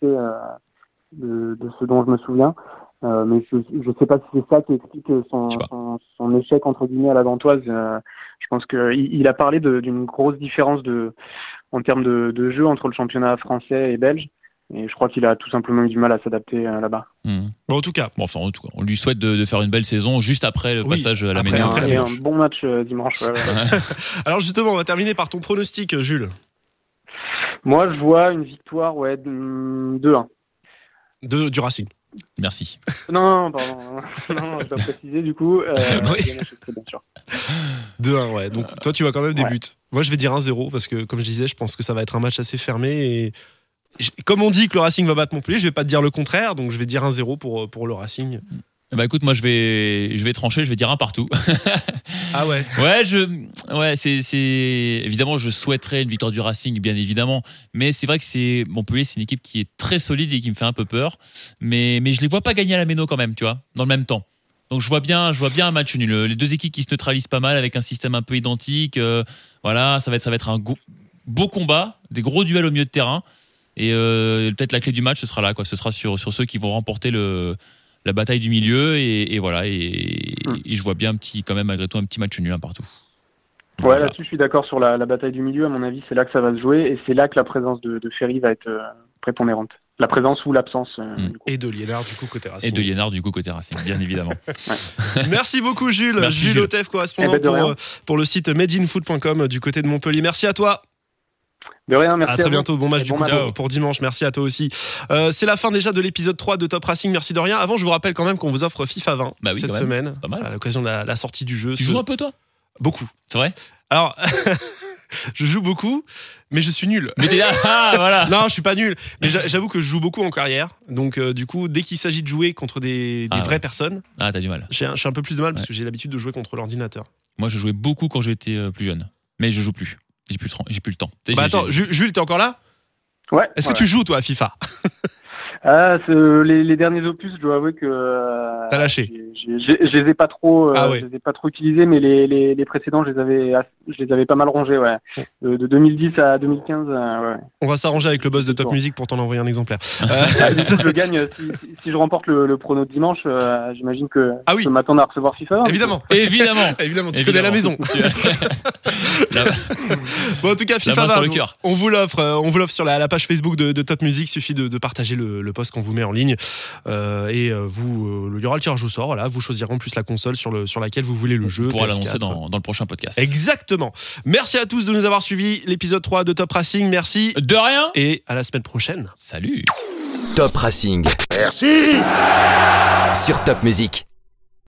Speaker 1: de, de ce dont je me souviens. Euh, mais je ne sais pas si c'est ça qui explique son, son, son échec entre guillemets à la Gantoise. Euh, je pense qu'il il a parlé d'une grosse différence de, en termes de, de jeu entre le championnat français et belge. Et je crois qu'il a tout simplement eu du mal à s'adapter euh, là-bas.
Speaker 4: Bon, en tout cas,
Speaker 5: Bon, enfin, en tout cas, on lui souhaite de, de faire une belle saison juste après le
Speaker 4: Oui,
Speaker 5: passage à la
Speaker 4: après, après,
Speaker 1: Et un bon match euh, dimanche. ouais, ouais. [LAUGHS] [LAUGHS]
Speaker 4: alors justement, on va terminer par ton pronostic, Jules.
Speaker 1: Moi, je vois une victoire, ouais, de- 2-1.
Speaker 4: De, du Racing.
Speaker 5: Merci.
Speaker 1: Non, non, pardon. Non, non, je dois [LAUGHS] préciser, du coup. Euh,
Speaker 4: Oui.
Speaker 1: sûr.
Speaker 4: 2-1, ouais. Donc toi, tu vois quand même des
Speaker 1: Ouais.
Speaker 4: buts. Moi, je vais dire 1-0 parce que, comme je disais, je pense que ça va être un match assez fermé. Et comme on dit que le Racing va battre Montpellier, je vais pas te dire le contraire. Donc je vais dire 1-0 pour, pour le Racing.
Speaker 5: Ben, écoute, moi je vais, je vais trancher, je vais dire un partout.
Speaker 4: Ah ouais. [LAUGHS]
Speaker 5: ouais, je, ouais, c'est, c'est, évidemment, je souhaiterais une victoire du Racing, bien évidemment, mais c'est vrai que c'est Montpellier, c'est une équipe qui est très solide et qui me fait un peu peur, mais, mais je les vois pas gagner à la Méno quand même, tu vois, dans le même temps. Donc je vois bien, je vois bien un match nul. Les deux équipes qui se neutralisent pas mal avec un système un peu identique. euh, voilà, ça va être, ça va être un go- beau combat, des gros duels au milieu de terrain. Et euh, peut-être la clé du match, ce sera là, quoi. Ce sera sur, sur ceux qui vont remporter le, la bataille du milieu. Et, et voilà. Et,
Speaker 1: Hmm.
Speaker 5: et je vois bien un petit, quand même, malgré tout, un petit match nul un partout.
Speaker 1: Ouais,
Speaker 5: Voilà.
Speaker 1: là-dessus, je suis d'accord sur la, la bataille du milieu. À mon avis, c'est là que ça va se jouer. Et c'est là que la présence de, de Ferry va être euh, prépondérante. La présence ou l'absence. euh,
Speaker 5: Mm.
Speaker 1: coup.
Speaker 4: Et de Liénard, du coup, côté Racing.
Speaker 5: Et de Liénard, du coup, côté Racing, bien [LAUGHS] évidemment.
Speaker 4: Merci beaucoup, Jules.
Speaker 5: Merci,
Speaker 4: Jules. Otef, correspondant
Speaker 1: Eh ben, de
Speaker 4: pour, euh, pour le site madeinfoot.com du côté de Montpellier. Merci à toi.
Speaker 1: De rien, merci.
Speaker 4: à très bientôt. Bon match
Speaker 1: Et
Speaker 4: du
Speaker 1: bon
Speaker 4: coup
Speaker 1: match.
Speaker 4: pour, dimanche. Merci à toi aussi. Euh, c'est la fin déjà de l'épisode 3 de Top Racing. Merci de rien. Avant, je vous rappelle quand même qu'on vous offre FIFA 20
Speaker 5: Bah oui,
Speaker 4: cette semaine
Speaker 5: Pas mal.
Speaker 4: à l'occasion de la, la sortie du jeu.
Speaker 5: tu
Speaker 4: Ce-
Speaker 5: joues un peu, toi?
Speaker 4: Beaucoup.
Speaker 5: C'est vrai?
Speaker 4: Alors, [LAUGHS] je joue beaucoup, mais je suis nul.
Speaker 5: Mais t'es là, ah, voilà [LAUGHS]
Speaker 4: Non, je suis pas nul. Mais j'a- j'avoue que je joue beaucoup en carrière. Donc, euh, du coup, dès qu'il s'agit de jouer contre des, des
Speaker 5: Ah,
Speaker 4: vraies
Speaker 5: ouais.
Speaker 4: personnes,
Speaker 5: Ah, t'as du mal.
Speaker 4: j'ai un, un peu plus de mal parce que j'ai l'habitude de jouer contre l'ordinateur.
Speaker 5: Moi, je jouais beaucoup quand j'étais euh, plus jeune. Mais je joue plus. J'ai plus, le temps-
Speaker 4: Bah attends, Jules, t'es encore là?
Speaker 1: Ouais.
Speaker 4: Est-ce
Speaker 1: ouais.
Speaker 4: que tu joues toi à FIFA? [LAUGHS]
Speaker 1: Ah, ce- les, les derniers opus, je dois avouer que. euh,
Speaker 4: T'as lâché.
Speaker 1: Je les ai pas trop, euh,
Speaker 4: Ah ouais.
Speaker 1: je les ai pas trop utilisés, mais les, les, les précédents, je les avais, ass- je les avais pas mal rangés, ouais. De, de 2010 à 2015, euh, ouais.
Speaker 4: On va s'arranger avec le boss de Top
Speaker 1: Bon.
Speaker 4: Music pour t'en envoyer un exemplaire. Euh, [LAUGHS]
Speaker 1: Ah, si je gagne, euh, si, si- si je remporte le, le prono de dimanche, euh, j'imagine que
Speaker 4: Ah oui.
Speaker 1: je peux m'attendre à recevoir FIFA. hein.
Speaker 4: évidemment. [LAUGHS]
Speaker 5: Évidemment [LAUGHS]
Speaker 4: Évidemment, tu connais la maison. Bon, en tout cas, FIFA
Speaker 5: main sur
Speaker 4: 20,
Speaker 5: le
Speaker 4: on-
Speaker 5: cœur.
Speaker 4: on vous l'offre, euh, on vous l'offre sur la, la page Facebook de, de Top Music. Suffit de, de partager le, le post qu'on vous met en ligne Euh, et euh, vous, euh, il y aura le tirage au sort. Voilà, vous choisirez en plus la console sur, le, sur laquelle vous voulez le jeu.
Speaker 5: On pourra
Speaker 4: PS4.
Speaker 5: l'annoncer dans, dans le prochain podcast.
Speaker 4: Exactement. Merci à tous de nous avoir suivis l'épisode 3 de Top Racing. Merci
Speaker 5: De rien
Speaker 4: et à la semaine prochaine.
Speaker 5: Salut
Speaker 2: Top Racing. Merci Sur Top Music.